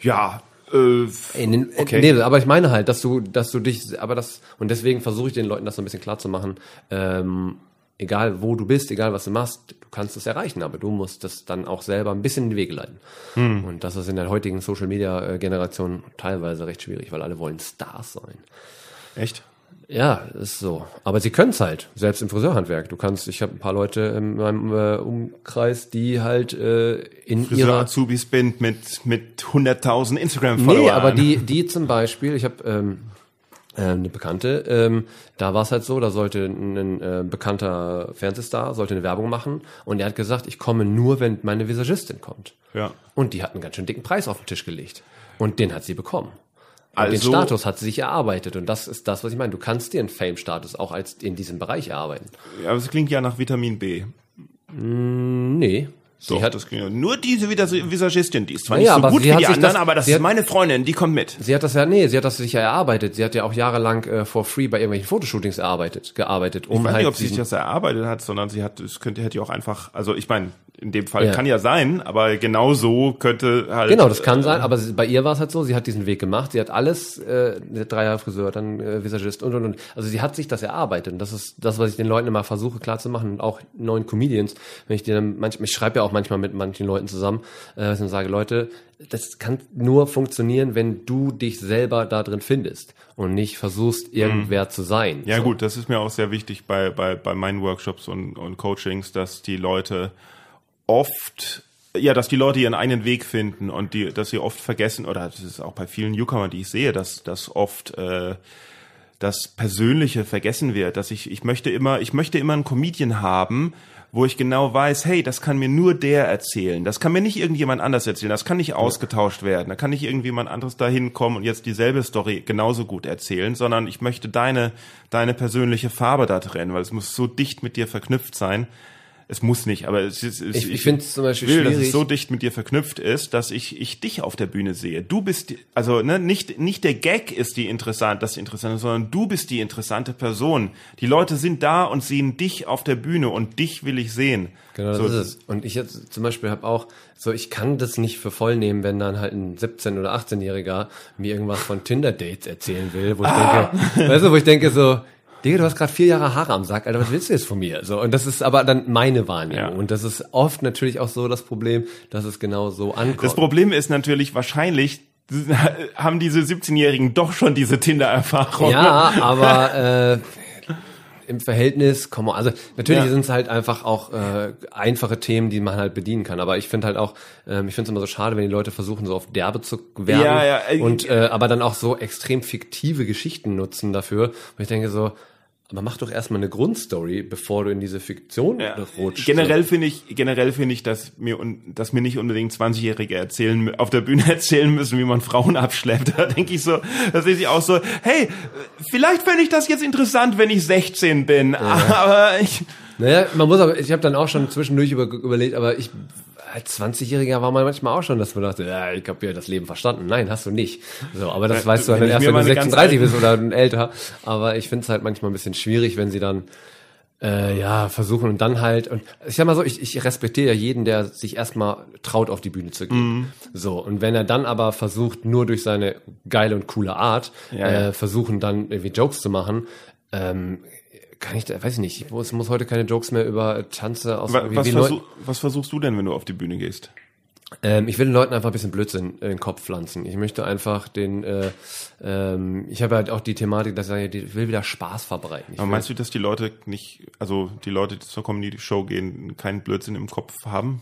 Ja, äh, den, okay. Nee, aber ich meine halt, dass du, dass du dich, aber das, und deswegen versuche ich den Leuten das so ein bisschen klar zu machen, ähm, egal wo du bist, egal was du machst, du kannst es erreichen, aber du musst das dann auch selber ein bisschen in die Wege leiten. Hm. Und das ist in der heutigen Social Media äh, Generation teilweise recht schwierig, weil alle wollen Stars sein. Echt? Ja, ist so. Aber sie können es halt, selbst im Friseurhandwerk. Du kannst, ich habe ein paar Leute in meinem äh, Umkreis, die halt äh, in Friseur ihrer Azubis bin mit, mit 100.000 Instagram-Followern. Nee, aber die, die zum Beispiel, ich habe ähm, äh, eine Bekannte, ähm, da war es halt so, da sollte ein äh, bekannter Fernsehstar, sollte eine Werbung machen und er hat gesagt, ich komme nur, wenn meine Visagistin kommt. Ja. Und die hat einen ganz schön dicken Preis auf den Tisch gelegt. Und den hat sie bekommen. Und den Also- Status hat sie sich erarbeitet. Und das ist das, was ich meine. Du kannst dir einen Fame-Status auch als in diesem Bereich erarbeiten. Aber es klingt ja nach Vitamin B. Nee. Sie Doch, hat, das ja. Nur diese Vis- Visagistin, die ist zwar Naja, nicht so gut wie die anderen, das- aber das ist hat- meine Freundin, die kommt mit. Sie hat das ja, nee, sie hat das sich ja erarbeitet. Sie hat ja auch jahrelang äh, for free bei irgendwelchen Fotoshootings erarbeitet, gearbeitet, um Ich weiß halt nicht, ob sie sich das erarbeitet hat, sondern sie hat, es könnte, hätte ja auch einfach, also ich meine, in dem Fall Ja. kann ja sein, aber genau so könnte halt. Genau, das kann sein, aber sie, bei ihr war es halt so, sie hat diesen Weg gemacht, sie hat alles, äh, drei Jahre Friseur, dann äh, Visagist und und und. Also sie hat sich das erarbeitet und das ist das, was ich den Leuten immer versuche klarzumachen und auch neuen Comedians, wenn ich dir dann manchmal, ich schreibe ja auch manchmal mit manchen Leuten zusammen, äh, und sage, Leute, das kann nur funktionieren, wenn du dich selber da drin findest und nicht versuchst, irgendwer zu sein. Ja So. gut, das ist mir auch sehr wichtig bei, bei, bei meinen Workshops und, und Coachings, dass die Leute oft, ja, dass die Leute ihren eigenen Weg finden und die, dass sie oft vergessen, oder das ist auch bei vielen Newcomern, die ich sehe, dass, dass oft äh, das Persönliche vergessen wird. Dass ich, ich möchte immer, ich möchte immer einen Comedian haben, wo ich genau weiß, hey, das kann mir nur der erzählen. Das kann mir nicht irgendjemand anders erzählen. Das kann nicht ausgetauscht werden. Da kann nicht irgendjemand anderes dahin kommen und jetzt dieselbe Story genauso gut erzählen, sondern ich möchte deine, deine persönliche Farbe da drin, weil es muss so dicht mit dir verknüpft sein. Es muss nicht, aber es ist, es, Ich, ich finde es zum Beispiel will, dass schwierig. es so dicht mit dir verknüpft ist, dass ich, ich dich auf der Bühne sehe. Du bist, die- also ne, nicht, nicht der Gag ist die interessant, das Interessante, sondern du bist die interessante Person. Die Leute sind da und sehen dich auf der Bühne und dich will ich sehen. Genau, das so, ist es. Und ich jetzt zum Beispiel habe auch, so ich kann das nicht für voll nehmen, wenn dann halt ein 17- oder 18-Jähriger mir irgendwas von Tinder-Dates erzählen will, wo ich Ah. denke, weißt du, wo ich denke so, Digga, du hast gerade vier Jahre Haare am Sack, Alter, was willst du jetzt von mir? So, und das ist aber dann meine Wahrnehmung. Ja. Und das ist oft natürlich auch so das Problem, dass es genau so ankommt. Das Problem ist natürlich wahrscheinlich, [laughs] haben diese 17-Jährigen doch schon diese Tinder-Erfahrung. Ja, [laughs] aber äh, im Verhältnis, komm also natürlich Ja. sind es halt einfach auch äh, einfache Themen, die man halt bedienen kann. Aber ich finde halt auch, ähm, ich finde es immer so schade, wenn die Leute versuchen, so auf Derbe zu werben Ja, ja, äh, und äh, aber dann auch so extrem fiktive Geschichten nutzen dafür. Und ich denke so, aber mach doch erstmal eine Grundstory, bevor du in diese Fiktion Ja. rutschst. Generell finde ich, generell finde ich, dass mir, dass mir nicht unbedingt 20-Jährige erzählen, auf der Bühne [laughs] erzählen müssen, wie man Frauen abschleppt. [laughs] Da denke ich so, da sehe ich auch so, hey, vielleicht fände ich das jetzt interessant, wenn ich 16 bin, [laughs] aber ich, Naja, man muss aber, ich habe dann auch schon zwischendurch über, überlegt, aber ich als 20-Jähriger war man manchmal auch schon, dass man dachte, ja, ich habe ja das Leben verstanden. Nein, hast du nicht. So, aber das Ja, weißt du dann ich erst, wenn du meine ganz 36 alten- bist oder älter. Aber ich finde es halt manchmal ein bisschen schwierig, wenn sie dann äh, ja versuchen und dann halt und ich sag mal so, ich, ich respektiere ja jeden, der sich erstmal traut, auf die Bühne zu gehen. Mhm. So und wenn er dann aber versucht, nur durch seine geile und coole Art Ja, äh, ja. versuchen dann irgendwie Jokes zu machen. Ähm, kann ich, da- weiß ich nicht, ich muss, muss heute keine Jokes mehr über Tanze aus was, wie versuch, was versuchst du denn, wenn du auf die Bühne gehst? ähm, ich will den Leuten einfach ein bisschen Blödsinn in den Kopf pflanzen. Ich möchte einfach den, äh, ähm, ich habe halt auch die Thematik, dass ich ich will wieder Spaß verbreiten. Ich Aber will, meinst du, dass die Leute nicht, also die Leute, die zur Comedy-Show gehen, keinen Blödsinn im Kopf haben?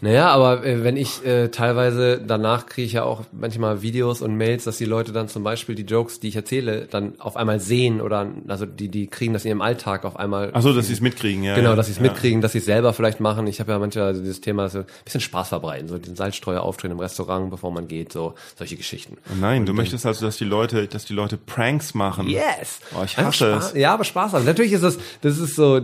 Naja, aber äh, wenn ich äh, teilweise danach kriege ich ja auch manchmal Videos und Mails, dass die Leute dann zum Beispiel die Jokes, die ich erzähle, dann auf einmal sehen oder also die die kriegen das in ihrem Alltag auf einmal. Ach so, dass sie es mitkriegen, ja. Genau, dass sie es ja. mitkriegen, dass sie es selber vielleicht machen. Ich habe ja manchmal also dieses Thema, so ein bisschen Spaß verbreiten, so den Salzstreuer aufdrehen im Restaurant, bevor man geht, so solche Geschichten. Oh Nein, du möchtest also, dass die Leute, dass die Leute Pranks machen. Yes. Oh, ich hasse es. Ja, aber Spaß haben. Natürlich ist das, das ist so,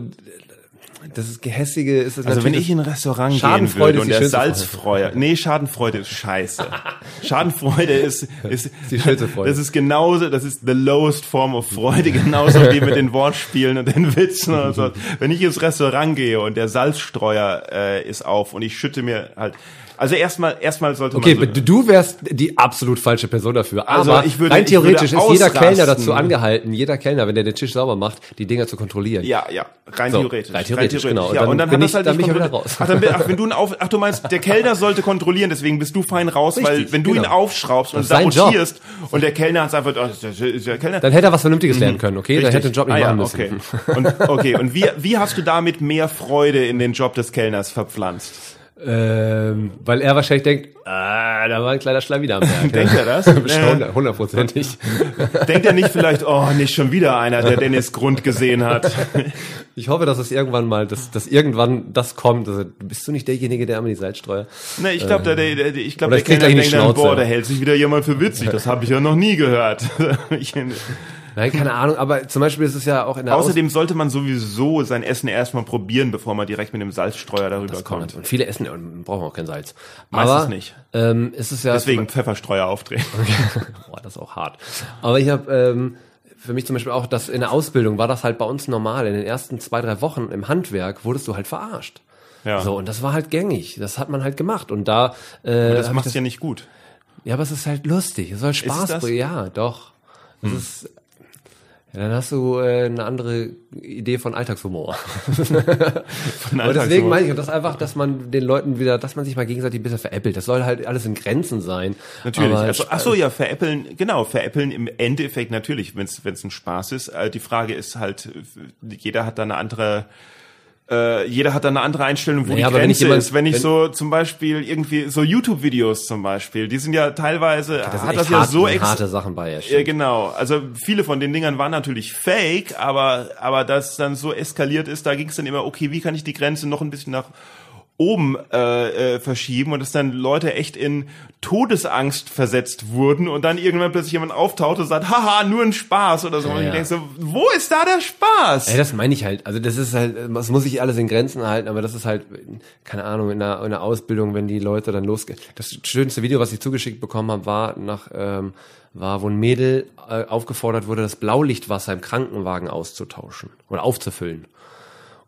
das ist gehässige, ist es Also wenn ich in ein Restaurant gehen würde und der Salzfreude, nee, Schadenfreude ist scheiße. [laughs] Schadenfreude ist, ist, [laughs] die schönste Freude. das ist genauso, das ist the lowest form of Freude, genauso wie mit den Wortspielen und den Witzen und so. [laughs] Wenn ich ins Restaurant gehe und der Salzstreuer äh, ist auf und ich schütte mir halt, Also erstmal, erstmal sollte Okay, man. So, du wärst die absolut falsche Person dafür. Also, Aber ich würde- rein ich würde theoretisch ist jeder. Kellner dazu angehalten, jeder Kellner, wenn der den Tisch sauber macht, die Dinger zu kontrollieren. ja, ja, rein So, theoretisch. rein theoretisch, genau. Und Ja, dann und dann bin ich- das halt dann bin ich wieder raus. Ach, dann, ach, wenn du ihn auf, ach, du meinst, der Kellner sollte kontrollieren, deswegen bist du fein raus, weil Richtig, wenn du ihn genau. aufschraubst und sabotierst und der Kellner hat einfach, oh, ist der- Kellner. Dann hätte er was Vernünftiges lernen können, okay? Richtig. hätte den Job nicht ah, ja, machen müssen. Okay. Und, okay. Und wie, wie hast du damit mehr Freude in den Job des Kellners verpflanzt? Ähm, weil er wahrscheinlich denkt, ah, da war ein kleiner Schlawiner am Werk. [laughs] Denkt er das? [laughs] Hundertprozentig. [laughs] Denkt er nicht vielleicht, oh, nicht schon wieder einer, der Dennis Grund gesehen hat? Ich hoffe, dass es irgendwann mal, dass, dass irgendwann das kommt. Also, bist du nicht derjenige, der immer die Salzstreuer? Ne, ich glaube, der, der, der, ich der ich gleich in die denkt dann, Schnauze. boah, da hält sich wieder jemand für witzig. Das habe ich ja noch nie gehört. Ich- Nein, keine Ahnung, aber zum Beispiel ist es ja auch in der Außerdem sollte man sowieso sein Essen erstmal probieren, bevor man direkt mit dem Salzstreuer darüber Aus- kommt. Und viele essen, und brauchen auch kein Salz. Meistens aber, nicht. Ähm, ist es ja Deswegen Pfefferstreuer aufdrehen. [laughs] Boah, das ist auch hart. Aber ich habe ähm, für mich zum Beispiel auch, dass in der Ausbildung war das halt bei uns normal. In den ersten zwei, drei Wochen im Handwerk wurdest du halt verarscht. Ja. So, und das war halt gängig. Das hat man halt gemacht. Und da äh, Das hab macht ja nicht gut. ja, aber es ist halt lustig. Es soll Spaß das? bringen. Ja, doch. Es Hm. ist ja, dann hast du äh, eine andere Idee von Alltagshumor. [laughs] Von Aber deswegen Alltagshumor. meine ich das einfach, dass man den Leuten wieder, dass man sich mal gegenseitig ein bisschen veräppelt. Das soll halt alles in Grenzen sein. Natürlich. Aber Also, ach so, ja, veräppeln, genau, veräppeln im Endeffekt natürlich, wenn es ein Spaß ist. Äh, Die Frage ist halt, jeder hat da eine andere, äh, jeder hat da eine andere Einstellung, wo Naja, die wenn Grenze jemand- ist. Wenn ich wenn- so zum Beispiel irgendwie so YouTube-Videos zum Beispiel, die sind ja teilweise, da sind hat das ja hart, so harte Sachen bei. Ja, stimmt. genau. Also viele von den Dingern waren natürlich fake, aber aber das dann so eskaliert ist, da ging es dann immer, okay, wie kann ich die Grenze noch ein bisschen nach oben äh, äh, verschieben und dass dann Leute echt in Todesangst versetzt wurden und dann irgendwann plötzlich jemand auftaucht und sagt, haha, nur ein Spaß oder so. und ich ja. denke so, wo ist da der Spaß? Ey, das meine ich halt. Also das ist halt, das muss ich alles in Grenzen halten, aber das ist halt, keine Ahnung, in der, in der Ausbildung, wenn die Leute dann losgehen. Das schönste Video, was ich zugeschickt bekommen habe, war nach, ähm, war, wo ein Mädel äh, aufgefordert wurde, das Blaulichtwasser im Krankenwagen auszutauschen oder aufzufüllen.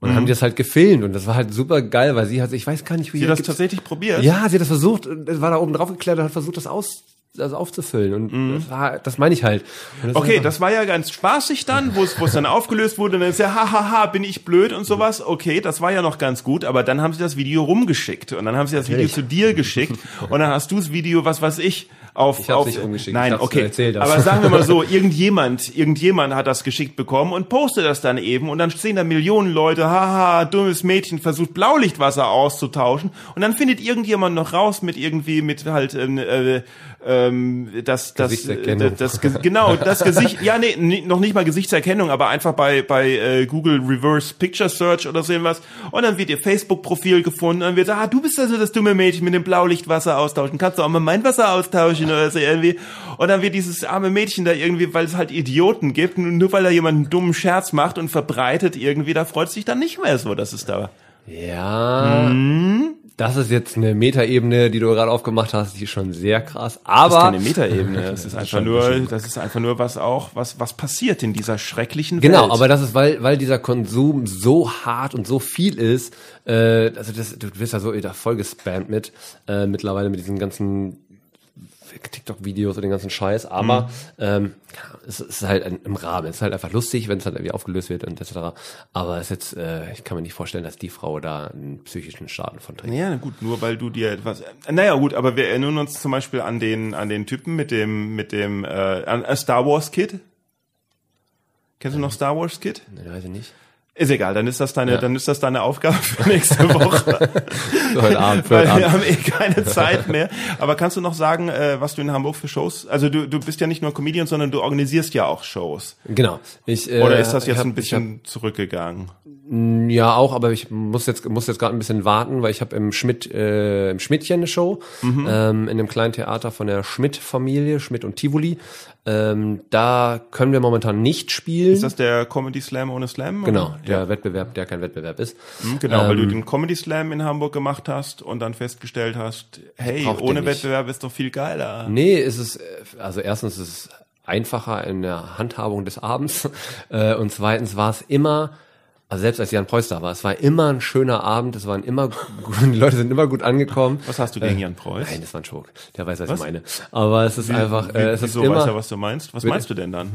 Und dann haben die das halt gefilmt und das war halt super geil, weil sie hat, ich weiß gar nicht, wie Sie das gibt's- tatsächlich probiert? Ja, sie hat das versucht, und war da oben drauf geklettert, hat versucht, das aus, das aufzufüllen und das, war, das meine ich halt. Und das Okay, das war ja ganz spaßig dann, wo es wo es dann aufgelöst wurde und dann ist ja hahaha, bin ich blöd und sowas. Okay, das war ja noch ganz gut, aber dann haben sie das Video rumgeschickt und dann haben sie das Video zu dir geschickt und dann hast du das Video, was weiß ich, auf Ich hab's auf nicht rumgeschickt, Nein, okay. aber sagen wir mal so, [laughs] irgendjemand, irgendjemand hat das geschickt bekommen und postet das dann eben und dann sehen da Millionen Leute, haha, dummes Mädchen versucht Blaulichtwasser auszutauschen und dann findet irgendjemand noch raus mit irgendwie mit halt ähm, äh, ähm, das das Gesichtserkennung. das, das genau das Gesicht ja nee noch nicht mal Gesichtserkennung aber einfach bei bei äh, Google Reverse Picture Search oder so irgendwas. Und dann wird ihr Facebook Profil gefunden und dann wird ah du bist also das dumme Mädchen mit dem Blaulichtwasser austauschen. Kannst du auch mal mein Wasser austauschen oder so irgendwie? Und dann wird dieses arme Mädchen da irgendwie weil es halt Idioten gibt nur weil da jemand einen dummen Scherz macht und verbreitet irgendwie da freut sich dann nicht mehr so dass es da Ja. Mhm. Das ist jetzt eine Metaebene, die du gerade aufgemacht hast, die ist schon sehr krass. Das Aber ist keine Metaebene. [laughs] Das ist einfach nur, das ist einfach nur was auch, was, was passiert in dieser schrecklichen genau, Welt. aber das ist, weil, weil dieser Konsum so hart und so viel ist, äh, also das, du wirst ja so da voll gespammt mit, äh, mittlerweile mit diesen ganzen TikTok-Videos und den ganzen Scheiß, aber ähm, ja, es ist halt ein, im Rahmen. Es ist halt einfach lustig, wenn es halt irgendwie aufgelöst wird und etc. Aber es ist jetzt, äh, ich kann mir nicht vorstellen, dass die Frau da einen psychischen Schaden von trägt. Ja, gut, nur weil du dir etwas. äh, Naja, gut, aber wir erinnern uns zum Beispiel an den an den Typen mit dem mit dem äh, an äh, Star Wars Kid. Kennst du noch Star Wars Kid? Ne, weiß ich nicht. Ist egal, dann ist das deine, Ja. dann ist das deine Aufgabe [laughs] für nächste [laughs] Woche, Für heute Abend, für weil heute wir Abend. haben eh keine [laughs] Zeit mehr. Aber kannst du noch sagen, äh, was du in Hamburg für Shows? Also du, du bist ja nicht nur Comedian, sondern du organisierst ja auch Shows. Genau. Ich, äh, Oder ist das jetzt hab- ein bisschen zurückgegangen? Ja, auch, aber ich muss jetzt muss jetzt gerade ein bisschen warten, weil ich habe im Schmidt äh, im Schmidtchen eine Show Mhm. ähm, in einem kleinen Theater von der Schmidt-Familie, Schmidt und Tivoli. Ähm, da können wir momentan nicht spielen. Ist das der Comedy Slam ohne Slam? genau, oder? der Wettbewerb, der kein Wettbewerb ist. Hm, Genau, weil du Ähm, den Comedy Slam in Hamburg gemacht hast und dann festgestellt hast, hey, ohne. Wettbewerb ist doch viel geiler. Nee, ist es, also erstens ist es einfacher in der Handhabung des Abends [laughs] äh, und zweitens war es immer Also selbst als Jan Preuß da war, es war immer ein schöner Abend, es waren immer, die Leute sind immer gut angekommen. Was hast du gegen Jan Preuß? Nein, das war ein Joke. Der weiß, was, ich meine. Aber es ist einfach, Wie, äh, es ist wieso immer, weiß er, was du meinst? Was meinst du denn dann?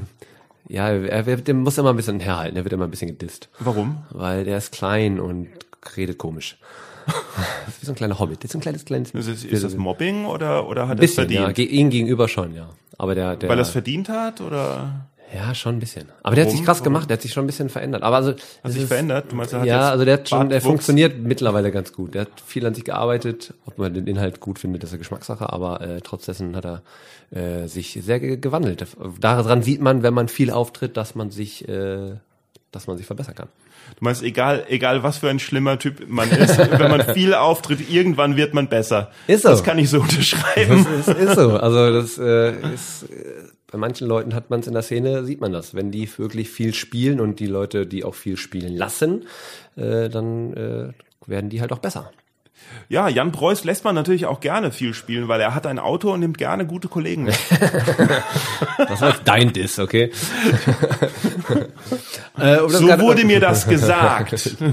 ja, er wird, der muss immer ein bisschen herhalten, der wird immer ein bisschen gedisst. Warum? Weil der ist klein und redet komisch. Das [laughs] ist wie so ein kleiner Hobbit. Das ist ein kleines, kleines. Ist, es, ist das Mobbing oder, oder hat er es ja, verdient? ge- ihm gegenüber schon, ja. Aber der, der, Weil er es verdient hat oder ja, schon ein bisschen. Aber der hat sich Warum? krass Warum? gemacht, der hat sich schon ein bisschen verändert. Aber also, hat sich ist- verändert? Du meinst, er hat ja, also der hat schon, der funktioniert mittlerweile ganz gut. Der hat viel an sich gearbeitet. Ob man den Inhalt gut findet, ist eine Geschmackssache, aber äh, trotz dessen hat er äh, sich sehr ge gewandelt. Daran sieht man, wenn man viel auftritt, dass man sich, äh, dass man sich verbessern kann. Du meinst, egal, egal was für ein schlimmer Typ man ist, [laughs] wenn man viel auftritt, irgendwann wird man besser. Ist so. Das kann ich so [laughs] unterschreiben. Das ist, ist so. Also das äh, ist äh, bei manchen Leuten hat man es in der Szene, sieht man das. Wenn die wirklich viel spielen und die Leute, die auch viel spielen lassen, äh, dann äh, werden die halt auch besser. Ja, Jan Preuß lässt man natürlich auch gerne viel spielen, weil er hat ein Auto und nimmt gerne gute Kollegen mit. Das war jetzt dein Diss, okay? [laughs] äh, um So wurde mir das [laughs] gesagt. [laughs]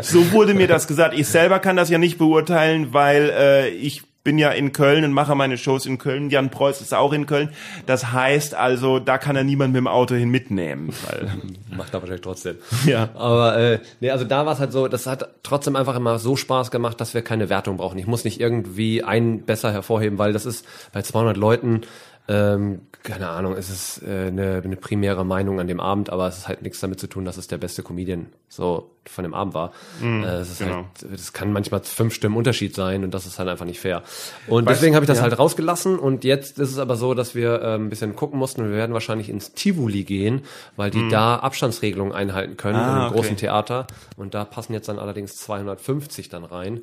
So wurde mir das gesagt. Ich selber kann das ja nicht beurteilen, weil äh, ich bin ja in Köln und mache meine Shows in Köln. Jan Preuß ist auch in Köln. Das heißt also, da kann er niemand mit dem Auto hin mitnehmen. Weil, [laughs] Macht er wahrscheinlich trotzdem. Ja. Aber äh, nee, also da war es halt so, das hat trotzdem einfach immer so Spaß gemacht, dass wir keine Wertung brauchen. Ich muss nicht irgendwie einen besser hervorheben, weil das ist bei 200 Leuten, ähm, keine Ahnung, es ist äh, eine, eine primäre Meinung an dem Abend, aber es ist halt nichts damit zu tun, dass es der beste Comedian so von dem Abend war. äh, es ist genau. halt, das kann manchmal fünf Stimmen Unterschied sein und das ist halt einfach nicht fair. Und Weißt- deswegen habe ich das ja. halt rausgelassen und jetzt ist es aber so, dass wir ähm, ein bisschen gucken mussten. Wir werden wahrscheinlich ins Tivoli gehen, weil die da Abstandsregelungen einhalten können. Ah, in einem okay. großen Theater. Und da passen jetzt dann allerdings 250 dann rein.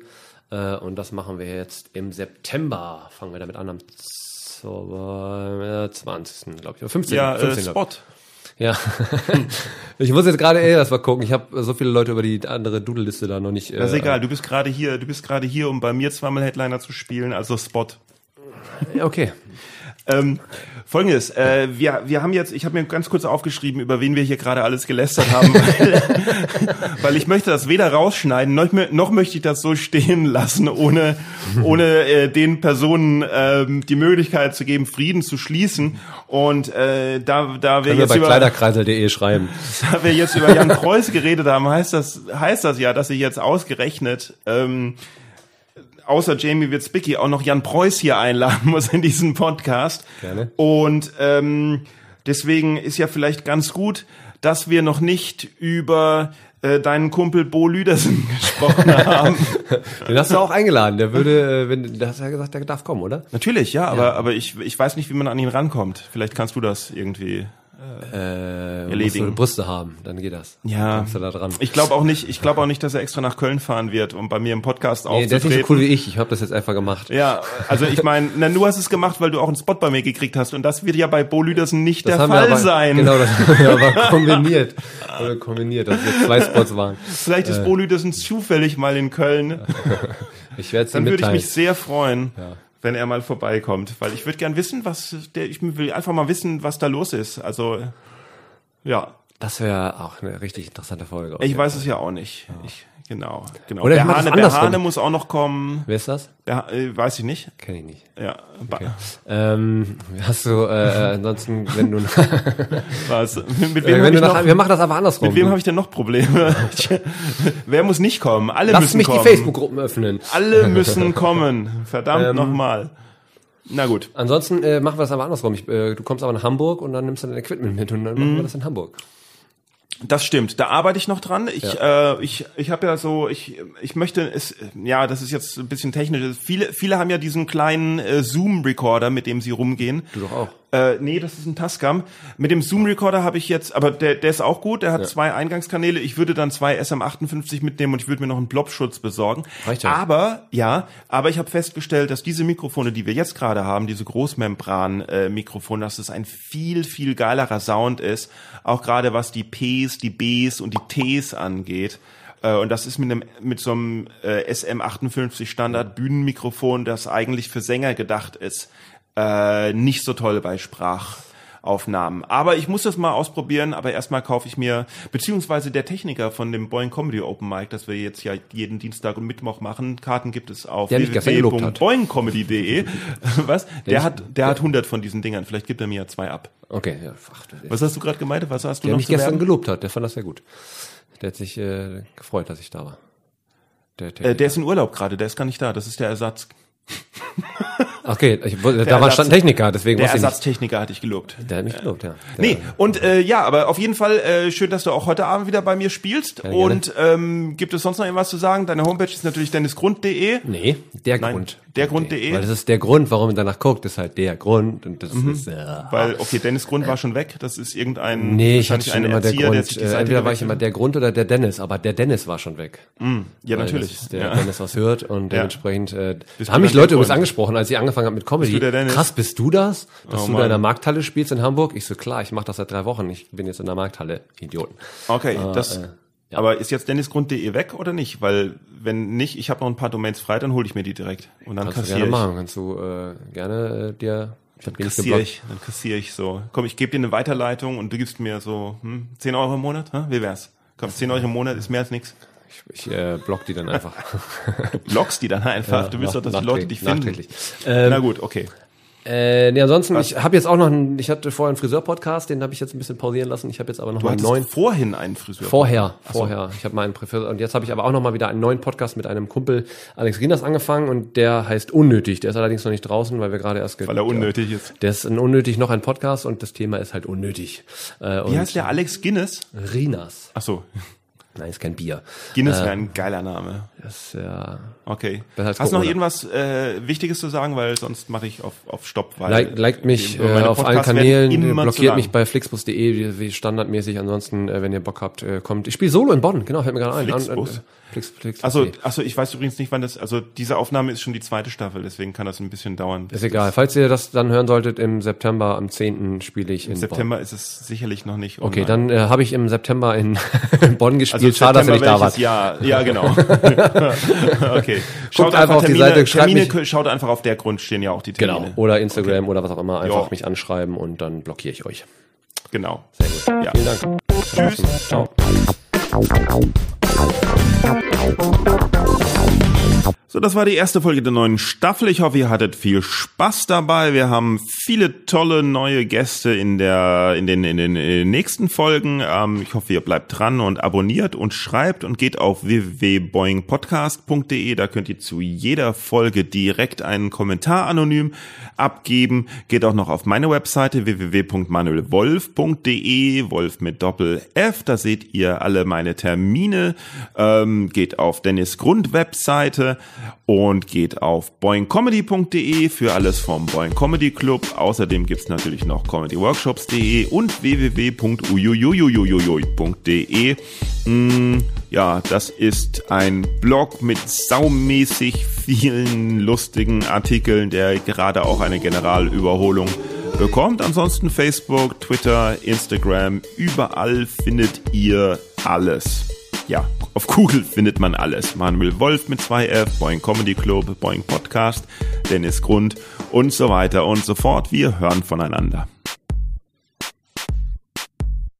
Äh, und das machen wir jetzt im September. Fangen wir damit an am so, äh, 20. glaube ich. Oder 15. ja, äh, 15. glaub Spot. Ja. [laughs] ich muss jetzt gerade eh erst mal gucken. Ich habe so viele Leute über die andere Doodle-Liste da noch nicht. Das ist äh, egal. Du bist gerade hier. Du bist gerade hier, um bei mir zweimal Headliner zu spielen. Also Spot. Ja, Okay. Ähm, Folgendes, äh, wir, wir haben jetzt, ich habe mir ganz kurz aufgeschrieben, über wen wir hier gerade alles gelästert haben, weil, [laughs] weil ich möchte das weder rausschneiden, noch, noch möchte ich das so stehen lassen, ohne, ohne äh, den Personen ähm, die Möglichkeit zu geben, Frieden zu schließen. Und äh, da, da wir Können wir jetzt bei über, kleiderkreisel.de schreiben. [laughs] da wir jetzt über Jan Preuß geredet haben, heißt das, heißt das ja, dass ich jetzt ausgerechnet ähm, außer Jamie Witzbicki auch noch Jan Preuß hier einladen [laughs] muss in diesen Podcast. Gerne. Und ähm, deswegen ist ja vielleicht ganz gut, dass wir noch nicht über äh, deinen Kumpel Bo Lüdersen [laughs] gesprochen haben. [laughs] Den hast du auch eingeladen. Der würde, äh, wenn, da hast du ja gesagt, der darf kommen, oder? Natürlich, ja, aber, aber ich, ich weiß nicht, wie man an ihn rankommt. Vielleicht kannst du das irgendwie. Äh, Erledigen. musst Brüste haben, dann geht das. Ja. Da. Ich glaube auch nicht, ich glaube auch nicht, dass er extra nach Köln fahren wird, um bei mir im Podcast Nee, der ist nicht so cool wie ich. Ich habe das jetzt einfach gemacht. Ja, also ich meine, na, du hast es gemacht, weil du auch einen Spot bei mir gekriegt hast und das wird ja bei Bo Lüdersen nicht Das der Fall aber, sein. Genau, das haben wir aber kombiniert. Wir kombiniert, dass wir zwei Spots waren. Vielleicht ist Bo Lüdersen zufällig mal in Köln. Ich werde es Dann würde ich mich sehr freuen, Ja. Wenn er mal vorbeikommt, weil ich würde gern wissen, was der, ich will einfach mal wissen, was da los ist. Also ja, Das wäre auch eine richtig interessante Folge. ich weiß es ja auch nicht. Ich, genau, genau. Oder der Hane, der. Hane muss auch noch kommen. Wer ist das? Der, äh, weiß ich nicht. Kenn ich nicht. Ja, ba- Ähm, hast du, äh, ansonsten, wenn du, [laughs] was? Mit, mit äh, wem wenn du noch, wir machen das aber andersrum. Mit wem habe ich denn noch Probleme? [laughs] Wer muss nicht kommen? Alle Lass müssen mich kommen. die Facebook-Gruppen öffnen. Alle müssen kommen. Verdammt Ähm, nochmal. Na gut. Ansonsten äh, machen wir das aber andersrum. Ich, äh, du kommst aber nach Hamburg und dann nimmst du dein Equipment mit und dann Mhm. machen wir das in Hamburg. Das stimmt. Da arbeite ich noch dran. Ich, äh, ich, ich habe ja so, ich, ich möchte es, ja, das ist jetzt ein bisschen technisch. Viele, viele haben ja diesen kleinen äh, Zoom-Recorder, mit dem sie rumgehen. Du doch auch. Äh, nee, das ist ein Tascam. Mit dem Zoom-Recorder habe ich jetzt, aber der, der ist auch gut, der hat Ja. zwei Eingangskanäle. Ich würde dann zwei SM58 mitnehmen und ich würde mir noch einen Blobschutz besorgen. Reicht. Aber, ja, aber ich habe festgestellt, dass diese Mikrofone, die wir jetzt gerade haben, diese Großmembran-Mikrofone, dass es ein viel, viel geilerer Sound ist. Auch gerade was die Ps, die Bs und die Ts angeht. Äh, Und das ist mit einem mit so einem äh, SM58 Standard Bühnenmikrofon, das eigentlich für Sänger gedacht ist, äh, nicht so toll bei Sprach. Aufnahmen. Aber ich muss das mal ausprobieren, aber erstmal kaufe ich mir, beziehungsweise der Techniker von dem Boeing Comedy Open Mic, das wir jetzt ja jeden Dienstag und Mittwoch machen, Karten gibt es auf Der mich gestern gelobt hat. [laughs] Was? Der hat, der hat 100 von diesen Dingern. Vielleicht gibt er mir ja zwei ab. Okay, ja, ach, Was hast du gerade gemeint? Was hast du der noch mich gestern werben? gelobt hat, der fand das sehr gut. Der hat sich äh, gefreut, dass ich da war. Der, Äh, Techniker. der ist in Urlaub gerade, der ist gar nicht da. Das ist der Ersatz. [laughs] okay, ich, da war Ersatz- stand Techniker, deswegen Der. Ersatztechniker hatte ich gelobt. Der hat mich gelobt, ja. Der, Nee, und äh, ja, aber auf jeden Fall äh, schön, dass du auch heute Abend wieder bei mir spielst. gerne. und ähm, gibt es sonst noch irgendwas zu sagen? Deine Homepage ist natürlich dennisgrund.de. Nee, der Nein, Grund. dergrund.de. Weil das ist der Grund, warum man danach guckt, ist halt der Grund. Und das ist, äh, Weil, okay, Dennis Grund war schon weg. Das ist irgendein nee, ich hatte schon immer der Erzieher, Grund. sich die Äh, entweder war ich immer der Grund oder der Dennis, aber der Dennis war schon weg. hat. Ja, Weil natürlich. Der ja. Dennis aus Hürth und Ja. dementsprechend äh, haben mich Leute der übrigens Grund? angesprochen, als ich angefangen habe mit Comedy. Bist? Krass, bist du das? Dass Oh, du Mann. da in der Markthalle spielst in Hamburg? Ich so, klar, ich mache das seit drei Wochen. Ich bin jetzt in der Markthalle. Idioten. Okay, das. äh, ja. Aber ist jetzt dennisgrund.de weg oder nicht? Weil wenn nicht, ich habe noch ein paar Domains frei, dann hole ich mir die direkt und dann Kannst du kassiere gerne ich. machen. Kannst du äh, gerne äh, dir... Ich hab wenig Kassiere ich, dann kassiere ich so. Komm, ich gebe dir eine Weiterleitung und du gibst mir so hm, 10 Euro im Monat. Hä? Wie wär's? Komm, 10 Euro im Monat ist mehr als nichts. Ich, ich äh, block die dann einfach. Du [laughs] blockst die dann einfach. du willst doch, dass die Leute dich finden. Ähm, Na gut, okay. Äh, nee, ansonsten, ich habe jetzt auch noch einen, ich hatte vorher einen Friseur-Podcast, den habe ich jetzt ein bisschen pausieren lassen. Ich habe jetzt aber noch Du mal einen neuen. vorhin einen Friseur. Vorher, vorher. Ich habe mal einen Friseur und jetzt habe ich aber auch noch mal wieder einen neuen Podcast mit einem Kumpel Alex Rinas angefangen und der heißt Unnötig. Der ist allerdings noch nicht draußen, weil wir gerade erst Weil er unnötig ist. Der ist ein unnötig noch ein Podcast und das Thema ist halt unnötig. Äh, Wie heißt der? Alex Guinness? Rinas. Ach so. Nein, ist kein Bier. Guinness wäre ein geiler Name. Das ja Okay. Hast du noch Corona. irgendwas äh, Wichtiges zu sagen, weil sonst mache ich auf, auf Stopp. Weil Like, liked mich äh, auf allen Kanälen, zu blockiert mich bei flixbus.de wie, wie standardmäßig. Ansonsten, äh, wenn ihr Bock habt, äh, kommt. Ich spiele Solo in Bonn, genau, fällt mir gerade ein. Flixbus? An, äh, Flix, Flix, Also, also ich weiß übrigens nicht, wann das. Also diese Aufnahme ist schon die zweite Staffel, deswegen kann das ein bisschen dauern. ist egal. Falls ihr das dann hören solltet, im September, am 10. spiele ich in Im September ist es sicherlich noch nicht. Bonn. Okay, online. dann äh, habe ich im September in [laughs] Bonn gespielt. also Schade, dass ihr nicht da wart. Jahr? Ja, genau. [laughs] okay. Guckt einfach auf die Seite, schreibt Termine, mich- schaut einfach auf der Grund stehen ja auch die Genau. Termine. Oder Instagram oder was auch immer. Einfach Ja. mich anschreiben und dann blockiere ich euch. Genau. Sehr gut. Ja. Vielen Dank. Tschüss. Ciao. Thank you. So, das war die erste Folge der neuen Staffel. Ich hoffe, ihr hattet viel Spaß dabei. Wir haben viele tolle neue Gäste in der in den in den, in den nächsten Folgen. Ähm, ich hoffe, ihr bleibt dran und abonniert und schreibt und geht auf www.boingpodcast.de. Da könnt ihr zu jeder Folge direkt einen Kommentar anonym abgeben. Geht auch noch auf meine Webseite www.manuelwolf.de, Wolf mit Doppel F. Da seht ihr alle meine Termine. Ähm, geht auf Dennis Grund Webseite und geht auf boingcomedy.de für alles vom Boing Comedy Club. Außerdem gibt's natürlich noch comedyworkshops.de und www.uyuyuyuyuyuy.de. Mm, ja, das ist ein Blog mit saumäßig vielen lustigen Artikeln, der gerade auch eine Generalüberholung bekommt. Ansonsten Facebook, Twitter, Instagram, überall findet ihr alles. Ja, auf Google findet man alles. Manuel Wolf mit 2F, Boing Comedy Club, Boing Podcast, Dennis Grund und so weiter und so fort. Wir hören voneinander.